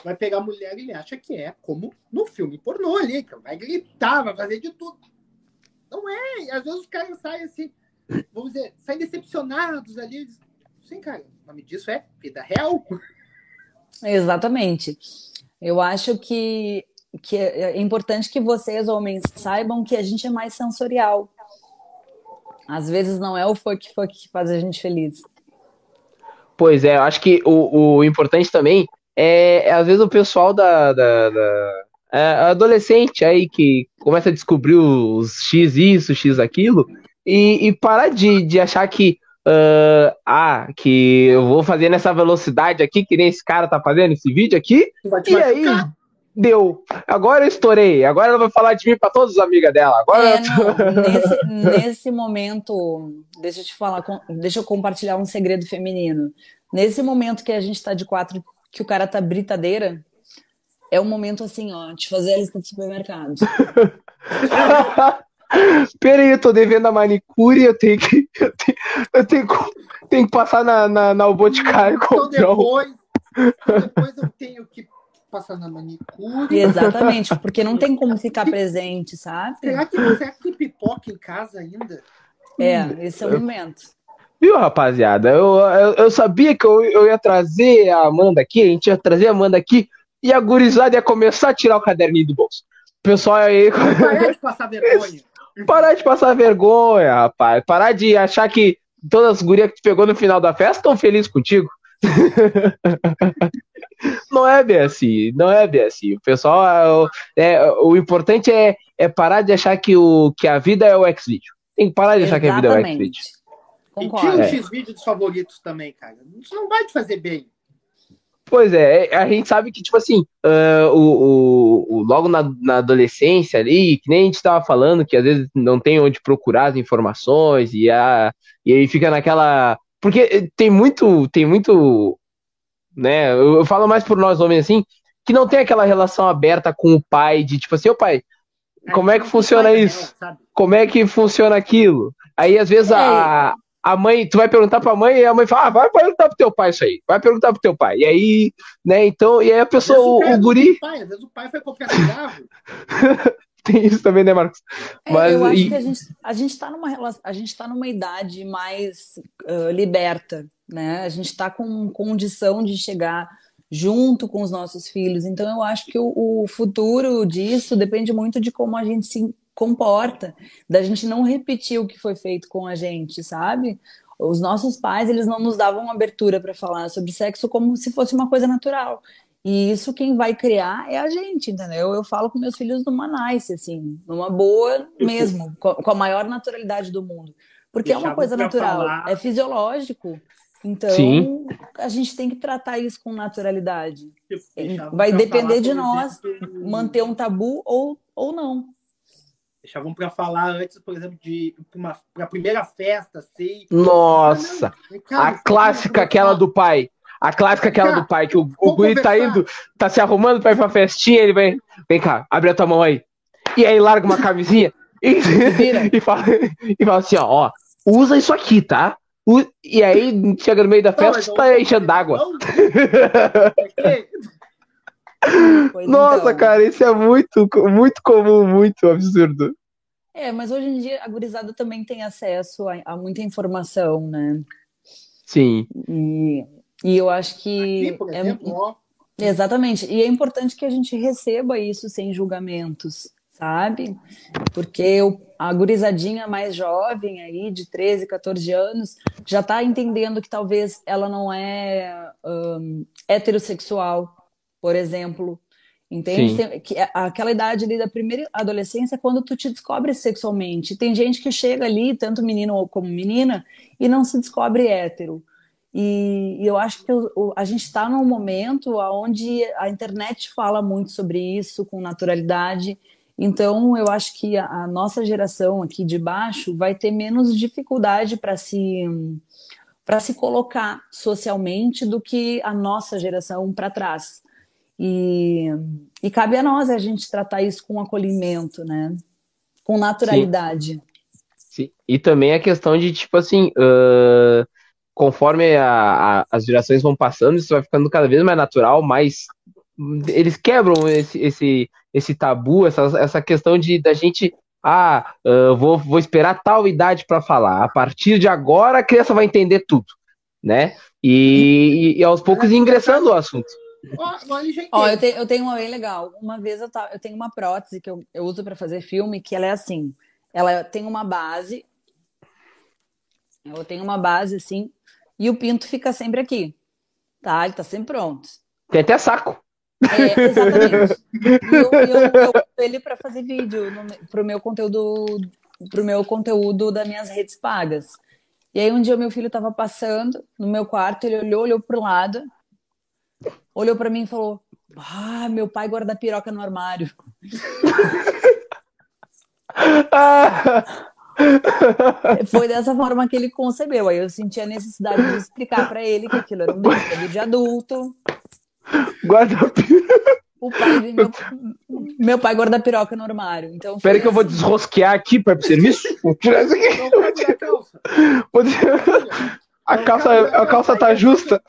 vai pegar a mulher e ele acha que é como no filme pornô ali, que vai gritar, vai fazer de tudo. Não é. E às vezes os caras saem assim, vamos dizer, saem decepcionados ali. Sim, cara, o nome disso é vida real. Exatamente. Eu acho que, que é importante que vocês, homens, saibam que a gente é mais sensorial. Às vezes não é o fuck fuck que faz a gente feliz. Pois é, eu acho que o, o importante também é, é, às vezes o pessoal da, da, da é, adolescente aí que começa a descobrir os X isso, X aquilo, e, e parar de, de achar que Uh, ah, que eu vou fazer nessa velocidade aqui, que nem esse cara tá fazendo esse vídeo aqui. E aí, deu. Agora eu estourei. Agora ela vai falar de mim para todos os amigas dela. Agora é, não, nesse, nesse, momento, deixa eu te falar, deixa eu compartilhar um segredo feminino. Nesse momento que a gente tá de quatro, que o cara tá britadeira, é um momento assim, ó, de fazer a lista do supermercado. Peraí, eu tô devendo a manicure, eu tenho que. Eu tenho, eu tenho, tenho que passar na, na, na Boticário então, comprar. Depois, depois eu tenho que passar na manicure. Exatamente, porque não tem como ficar presente, sabe? Será que, será que pipoca em casa ainda? É, esse é o momento. Viu, rapaziada? Eu, eu, eu sabia que eu, eu ia trazer a Amanda aqui, a gente ia trazer a Amanda aqui e a gurizada ia começar a tirar o caderninho do bolso. O pessoal aí. Parar de passar vergonha. Parar de passar vergonha, rapaz. Parar de achar que todas as gurias que tu pegou no final da festa estão felizes contigo. não é bem assim, não é bem assim. O pessoal, é, é, o importante é, é parar de achar que, o, que a vida é o X-Video. Tem que parar de achar Exatamente. que a vida é o X-Video. E tira o X-Vídeo dos favoritos também, cara. Isso não vai te fazer bem. Pois é, a gente sabe que, tipo assim, uh, o, o, o, logo na, na, adolescência ali, que nem a gente estava falando, que às vezes não tem onde procurar as informações, e, a, e aí fica naquela. Porque tem muito, tem muito. Né, eu, eu falo mais por nós homens assim, que não tem aquela relação aberta com o pai, de tipo assim, ô pai, como é que funciona isso? Como é que funciona aquilo? Aí, às vezes, a, a mãe, tu vai perguntar pra mãe e a mãe fala, ah, vai perguntar pro teu pai isso aí, vai perguntar pro teu pai. E aí, né, então, e aí a pessoa, o, o, o guri. Pai, às vezes o pai foi comprar cigarro. Tem isso também, né, Marcos? É, Mas, eu acho e... que a gente, a gente tá numa a gente tá numa idade mais uh, liberta, né? A gente tá com condição de chegar junto com os nossos filhos. Então, eu acho que o, o futuro disso depende muito de como a gente se comporta, da gente não repetir o que foi feito com a gente, sabe? Os nossos pais, eles não nos davam abertura para falar sobre sexo como se fosse uma coisa natural. E isso quem vai criar é a gente, entendeu? Eu falo com meus filhos numa nice, assim, numa boa mesmo, com a maior naturalidade do mundo. Porque é uma coisa natural, falar. é fisiológico. Então, Sim. a gente tem que tratar isso com naturalidade. Vai depender de nós manter um tabu ou, ou não deixavam para falar antes, por exemplo, de uma pra primeira festa, assim. Nossa! a clássica aquela do pai. A clássica aquela do pai, que o, o guri tá indo, tá se arrumando pra ir pra festinha, ele vem, vem cá, abre a tua mão aí. E aí larga uma camisinha e, e, fala, e fala assim, ó, ó, usa isso aqui, tá? E aí, chega no meio da festa, você tá enchendo d'água. Nossa, então. cara, isso é muito, muito comum, muito absurdo. É, mas hoje em dia a gurizada também tem acesso a, a muita informação, né? Sim. E, e eu acho que. Aqui, por é exemplo, é, exatamente. E é importante que a gente receba isso sem julgamentos, sabe? Porque eu, a gurizadinha mais jovem aí, de 13, 14 anos, já está entendendo que talvez ela não é um, heterossexual, por exemplo. Entende? Tem, que, é, aquela idade ali da primeira adolescência é quando tu te descobre sexualmente. Tem gente que chega ali, tanto menino como menina, e não se descobre hétero. E, e eu acho que o, o, a gente está num momento onde a internet fala muito sobre isso com naturalidade. Então, eu acho que a, a nossa geração aqui de baixo vai ter menos dificuldade para se para se colocar socialmente do que a nossa geração para trás. E, e cabe a nós a gente tratar isso com acolhimento, né? Com naturalidade. Sim. Sim. E também a questão de, tipo assim, uh, conforme a, a, as gerações vão passando, isso vai ficando cada vez mais natural, mais. Eles quebram esse, esse, esse tabu, essa, essa questão de da gente ah, uh, vou, vou esperar tal idade para falar. A partir de agora a criança vai entender tudo, né? E, e, e aos poucos ingressando o assunto. Ó, eu, tenho, eu tenho uma bem legal. Uma vez eu, tá, eu tenho uma prótese que eu, eu uso para fazer filme, que ela é assim. Ela tem uma base. Ela tem uma base assim. E o pinto fica sempre aqui. Tá? Ele tá sempre pronto. Tem até saco. É, exatamente. E eu, eu, eu uso ele para fazer vídeo no, pro meu conteúdo pro meu conteúdo das minhas redes pagas. E aí um dia meu filho estava passando no meu quarto, ele olhou, olhou pro lado, olhou para mim e falou: Ah, meu pai guarda piroca no armário. Foi dessa forma que ele concebeu. Aí eu senti a necessidade de explicar para ele que aquilo era um brinquedo de adulto. Guarda o pai de meu, meu pai guarda piroca no armário. Então Espera assim. que eu vou assim. desrosquear aqui para serviço. Vou tirar isso aqui. Vou tirar... A calça, a calça tá justa.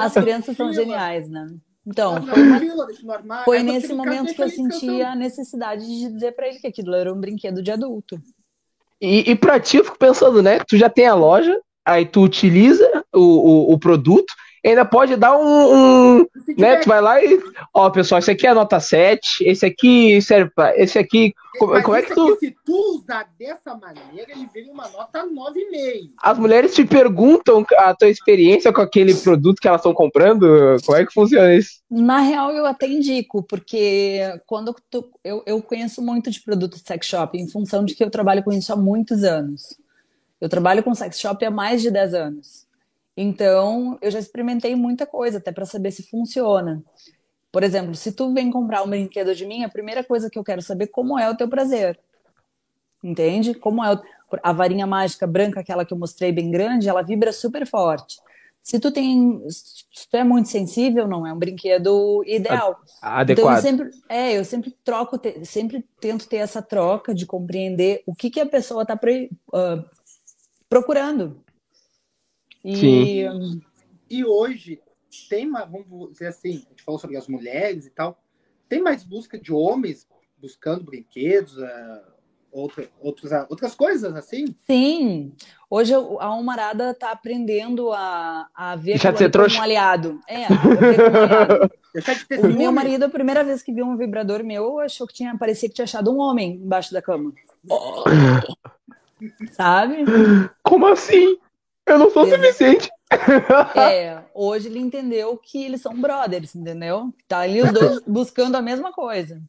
As crianças são geniais, né? Então, foi, foi nesse momento que eu senti a necessidade de dizer para ele que aquilo era um brinquedo de adulto. E, e pra ti, eu fico pensando, né? Tu já tem a loja, aí tu utiliza o, o, o produto, ainda pode dar um, um né? Tu vai lá e, ó, pessoal, esse aqui é a nota 7, esse aqui serve pra, esse aqui, como, como é que tu... Aqui, se tu usar dessa maneira, ele vem uma nota 9,5. As mulheres te perguntam a tua experiência com aquele produto que elas estão comprando, como é que funciona isso? Na real, eu até indico, porque quando tu, eu, eu conheço muito de produto sex shop, em função de que eu trabalho com isso há muitos anos. Eu trabalho com sex shop há mais de 10 anos. Então, eu já experimentei muita coisa, até para saber se funciona. Por exemplo, se tu vem comprar um brinquedo de mim, a primeira coisa que eu quero saber é como é o teu prazer. Entende? Como é o... a varinha mágica branca, aquela que eu mostrei bem grande, ela vibra super forte. Se tu tem, se tu é muito sensível, não é um brinquedo ideal. Adequado. Então eu sempre, é, eu sempre troco, sempre tento ter essa troca de compreender o que que a pessoa está uh, procurando. E, Sim. e hoje tem mais, vamos dizer assim, a gente falou sobre as mulheres e tal, tem mais busca de homens buscando brinquedos, uh, outra, outros, uh, outras coisas assim? Sim. Hoje a Humarada está aprendendo a, a ver como um aliado. É, aliado. o meu marido, a primeira vez que viu um vibrador meu, achou que tinha, parecia que tinha achado um homem embaixo da cama. Sabe? Como assim? Eu não sou suficiente. É, hoje ele entendeu que eles são brothers, entendeu? Tá ali os dois buscando a mesma coisa.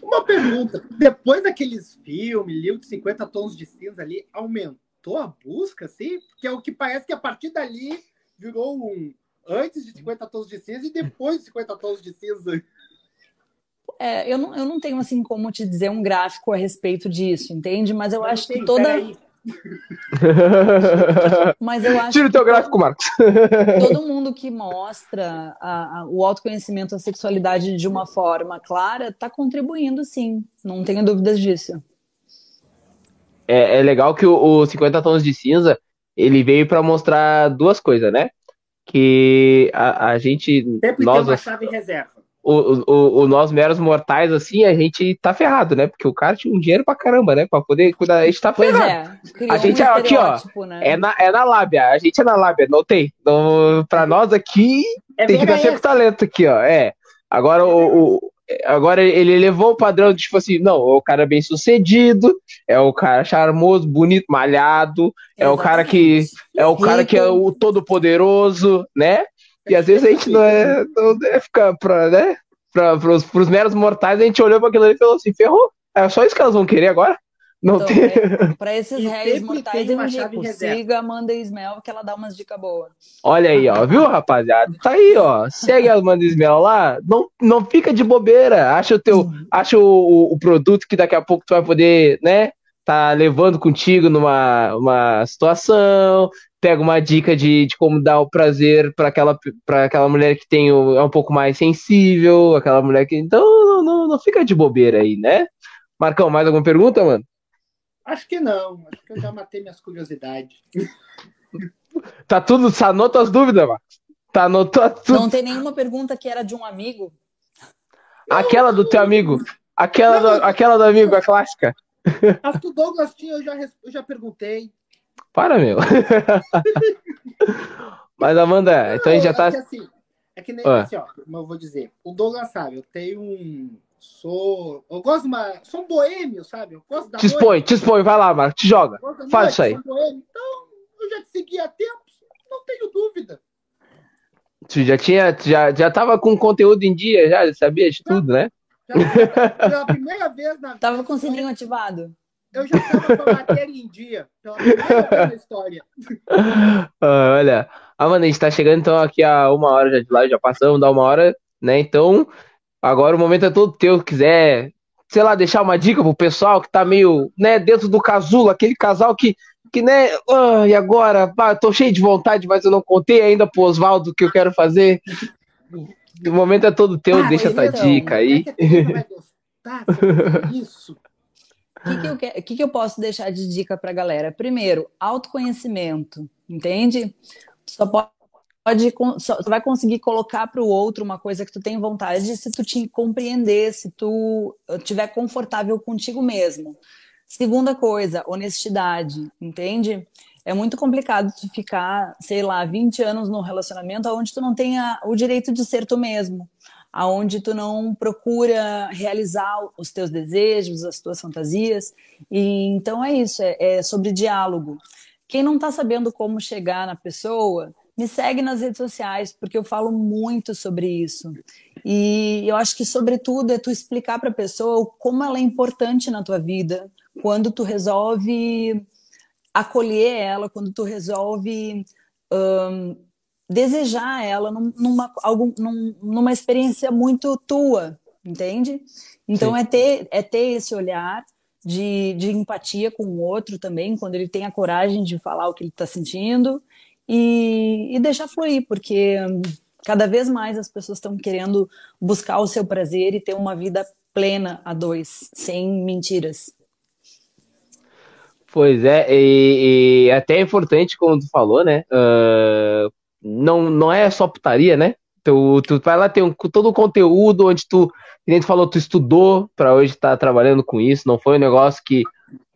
Uma pergunta: depois daqueles filmes, livro de 50 tons de cinza ali, aumentou a busca, assim? Porque é o que parece que a partir dali virou um antes de 50 tons de cinza e depois de 50 tons de cinza. É, eu não, eu não tenho assim como te dizer um gráfico a respeito disso, entende? Mas eu, eu acho que toda. Peraí. Mas eu acho Tira o teu gráfico, Marcos. todo mundo que mostra a, a, o autoconhecimento, a sexualidade de uma forma clara, está contribuindo sim. Não tenho dúvidas disso. É, é legal que o, o 50 Tons de Cinza ele veio para mostrar duas coisas, né? Que a, a gente. Sempre nós, tem uma chave reserva. O, o, o, nós meros mortais, assim, a gente tá ferrado, né? Porque o cara tinha um dinheiro pra caramba, né? Pra poder cuidar. A gente tá pois ferrado. É, a gente um é aqui, ó. Né? É, na, é na lábia. A gente é na lábia, não tem. Então, pra nós aqui, é tem que dar sempre talento aqui, ó. É. Agora, o, o, agora ele elevou o padrão de tipo assim, não, é o cara bem sucedido, é o cara charmoso, bonito, malhado, é o cara que é o cara que é o todo poderoso, né? E às vezes a gente não é, não deve ficar pra, né? Pra, pros, pros meros mortais, a gente olhou para aquilo ali e falou assim, ferrou. É só isso que elas vão querer agora? Não então, tem... Para esses réis mortais, eu indico, siga Amanda Ismel, que ela dá umas dicas boas. Olha aí, ó, viu, rapaziada? Tá aí, ó. Segue a Amanda Ismel lá, não, não fica de bobeira. Acha o teu, uhum. acha o, o, produto que daqui a pouco tu vai poder, né? Tá levando contigo numa uma situação, pega uma dica de, de como dar o prazer para aquela, aquela mulher que tem o, é um pouco mais sensível, aquela mulher que. Então, não, não, não fica de bobeira aí, né? Marcão, mais alguma pergunta, mano? Acho que não. Acho que eu já matei minhas curiosidades. tá tudo. Sanou tuas dúvidas, Marcos? Tá anotou tudo. Não tem nenhuma pergunta que era de um amigo. Aquela do teu amigo. Aquela, não, do, aquela do amigo, a clássica. As que o Douglas tinha, eu já, eu já perguntei. Para, meu. Mas, Amanda, não, então a gente já tá. É que, assim, é que nem ah. assim, ó, como eu vou dizer. O Douglas sabe, eu tenho um Sou. Eu gosto de uma. Sou um boêmio, sabe? Eu gosto da te expõe, noite. te expõe, vai lá, Marco, te joga. Faz isso aí. Então, eu já te segui há tempo, não tenho dúvida. Tu já tinha. Já, já tava com conteúdo em dia, já sabia de tudo, né? Já, pela primeira vez na Tava com o sininho ativado. Eu já tava com a matéria em dia, pela primeira história. Ah, olha, Amanda, a gente tá chegando então aqui a uma hora já de live, já passamos da uma hora, né? Então, Agora o momento é todo teu, se quiser, sei lá, deixar uma dica pro pessoal que tá meio, né, dentro do casulo, aquele casal que, que né, oh, e agora, pá, tô cheio de vontade, mas eu não contei ainda pro Oswaldo o que eu quero fazer. O momento é todo teu, ah, deixa tua então, dica aí. isso. O que, que, eu, que, que eu posso deixar de dica para galera? Primeiro, autoconhecimento, entende? Só pode pode só vai conseguir colocar para o outro uma coisa que tu tem vontade se tu te compreender, se tu estiver confortável contigo mesmo. Segunda coisa, honestidade, entende? É muito complicado tu ficar, sei lá, 20 anos num relacionamento onde tu não tenha o direito de ser tu mesmo, aonde tu não procura realizar os teus desejos, as tuas fantasias. E então é isso, é, é sobre diálogo. Quem não está sabendo como chegar na pessoa, me segue nas redes sociais, porque eu falo muito sobre isso. E eu acho que, sobretudo, é tu explicar para a pessoa como ela é importante na tua vida, quando tu resolve acolher ela, quando tu resolve um, desejar ela numa, algum, numa experiência muito tua, entende? Então, é ter, é ter esse olhar de, de empatia com o outro também, quando ele tem a coragem de falar o que ele está sentindo e, e deixar fluir, porque cada vez mais as pessoas estão querendo buscar o seu prazer e ter uma vida plena a dois, sem mentiras. Pois é, e, e até é importante, como tu falou, né? Uh, não, não é só putaria, né? Tu, tu vai lá ter um, todo o conteúdo onde tu, como tu falou, tu estudou para hoje estar tá trabalhando com isso, não foi um negócio que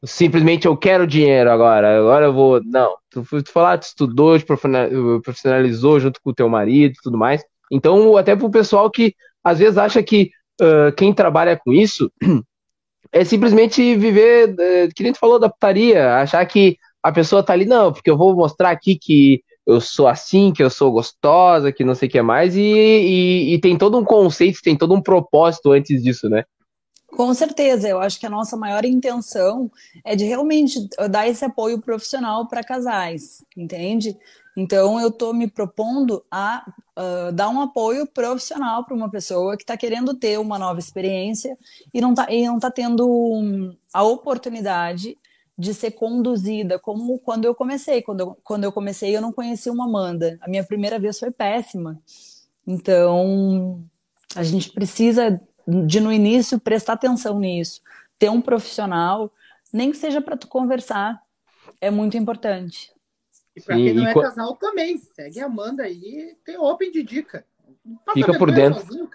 simplesmente eu quero dinheiro agora, agora eu vou. Não, tu, tu foi lá, tu estudou, te profissionalizou junto com o teu marido e tudo mais. Então, até pro pessoal que às vezes acha que uh, quem trabalha com isso é simplesmente viver, uh, que nem tu falou da putaria, achar que a pessoa tá ali, não, porque eu vou mostrar aqui que eu sou assim, que eu sou gostosa, que não sei o que mais, e, e, e tem todo um conceito, tem todo um propósito antes disso, né? Com certeza, eu acho que a nossa maior intenção é de realmente dar esse apoio profissional para casais, entende? Então, eu estou me propondo a uh, dar um apoio profissional para uma pessoa que está querendo ter uma nova experiência e não está tá tendo um, a oportunidade de ser conduzida, como quando eu comecei. Quando eu, quando eu comecei, eu não conhecia uma Amanda. A minha primeira vez foi péssima. Então, a gente precisa de no início prestar atenção nisso, ter um profissional, nem que seja para tu conversar, é muito importante. E pra Sim, quem não é casal também, segue a Amanda aí, tem Open de dica. Fica por dentro. Sozinho,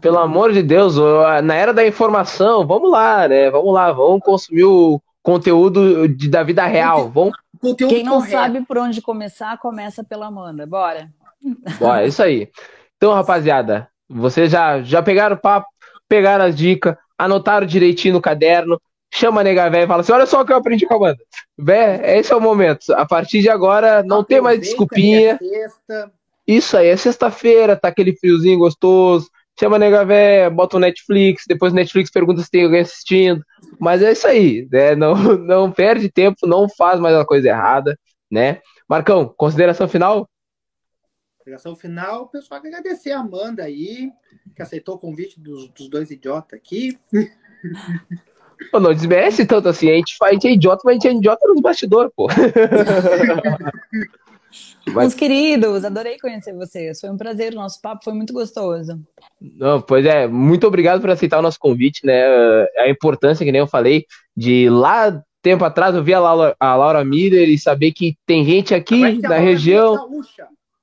Pelo amor de Deus, na era da informação, vamos lá, né? Vamos lá, vamos consumir o conteúdo de, da vida real. Vamos... Quem não correto. sabe por onde começar, começa pela Amanda. Bora. Bora, é isso aí. Então, rapaziada, vocês já, já pegaram o papo, pegaram as dicas, anotaram direitinho no caderno, chama a nega véia e fala assim: olha só o que eu aprendi com a Amanda. Vé, esse é o momento. A partir de agora, não tem mais desculpinha. Isso aí, é sexta-feira, tá aquele friozinho gostoso. Chama a nega véia, bota o Netflix, depois o Netflix pergunta se tem alguém assistindo. Mas é isso aí, né? Não, não perde tempo, não faz mais uma coisa errada, né? Marcão, consideração final? Consideração final, pessoal, agradecer a Amanda aí, que aceitou o convite dos, dos dois idiotas aqui. Pô, não desmerece tanto assim. A gente, a gente é idiota, mas a gente é idiota nos bastidores, pô. Mas... queridos, adorei conhecer vocês. Foi um prazer, o nosso papo foi muito gostoso. Não, pois é, muito obrigado por aceitar o nosso convite, né? A importância, que nem eu falei, de lá tempo atrás eu vi a Laura, a Laura Miller e saber que tem gente aqui na região.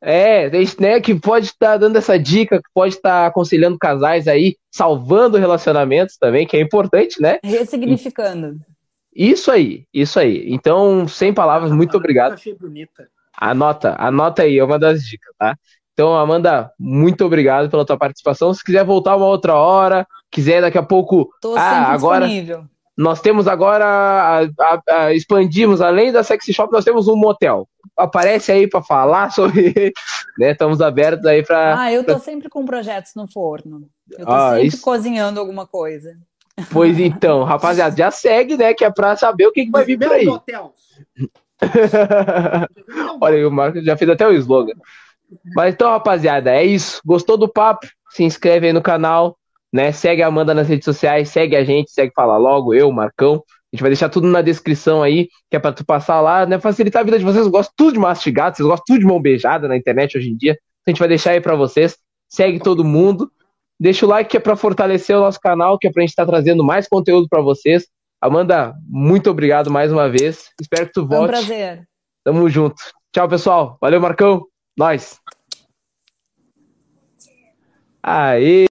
É, né, que pode estar tá dando essa dica, que pode estar tá aconselhando casais aí, salvando relacionamentos também, que é importante, né? Ressignificando. Isso aí, isso aí. Então, sem palavras, muito obrigado. Achei bonita. Anota, anota aí, é uma das dicas, tá? Então, Amanda, muito obrigado pela tua participação. Se quiser voltar uma outra hora, quiser daqui a pouco. Tô ah, agora disponível. Nós temos agora, a, a, a, expandimos, além da Sexy Shop, nós temos um motel. Aparece aí para falar sobre. né, estamos abertos aí para. Ah, eu tô sempre com projetos no forno. Eu tô ah, sempre isso... cozinhando alguma coisa. Pois então, rapaziada, já segue, né? Que é pra saber o que, que vai vir por aí. Olha, o Marcos já fez até o slogan. Mas então, rapaziada, é isso. Gostou do papo? Se inscreve aí no canal, né? Segue a Amanda nas redes sociais, segue a gente, segue Fala Logo, eu, Marcão. A gente vai deixar tudo na descrição aí, que é pra tu passar lá, né? Facilitar a vida de vocês. Eu gosto tudo de mastigado, vocês gostam tudo de mão beijada na internet hoje em dia. A gente vai deixar aí pra vocês. Segue todo mundo. Deixa o like que é pra fortalecer o nosso canal, que é pra gente estar tá trazendo mais conteúdo pra vocês. Amanda, muito obrigado mais uma vez. Espero que tu volte. Foi um prazer. Tamo junto. Tchau, pessoal. Valeu, Marcão. Nós. Aê!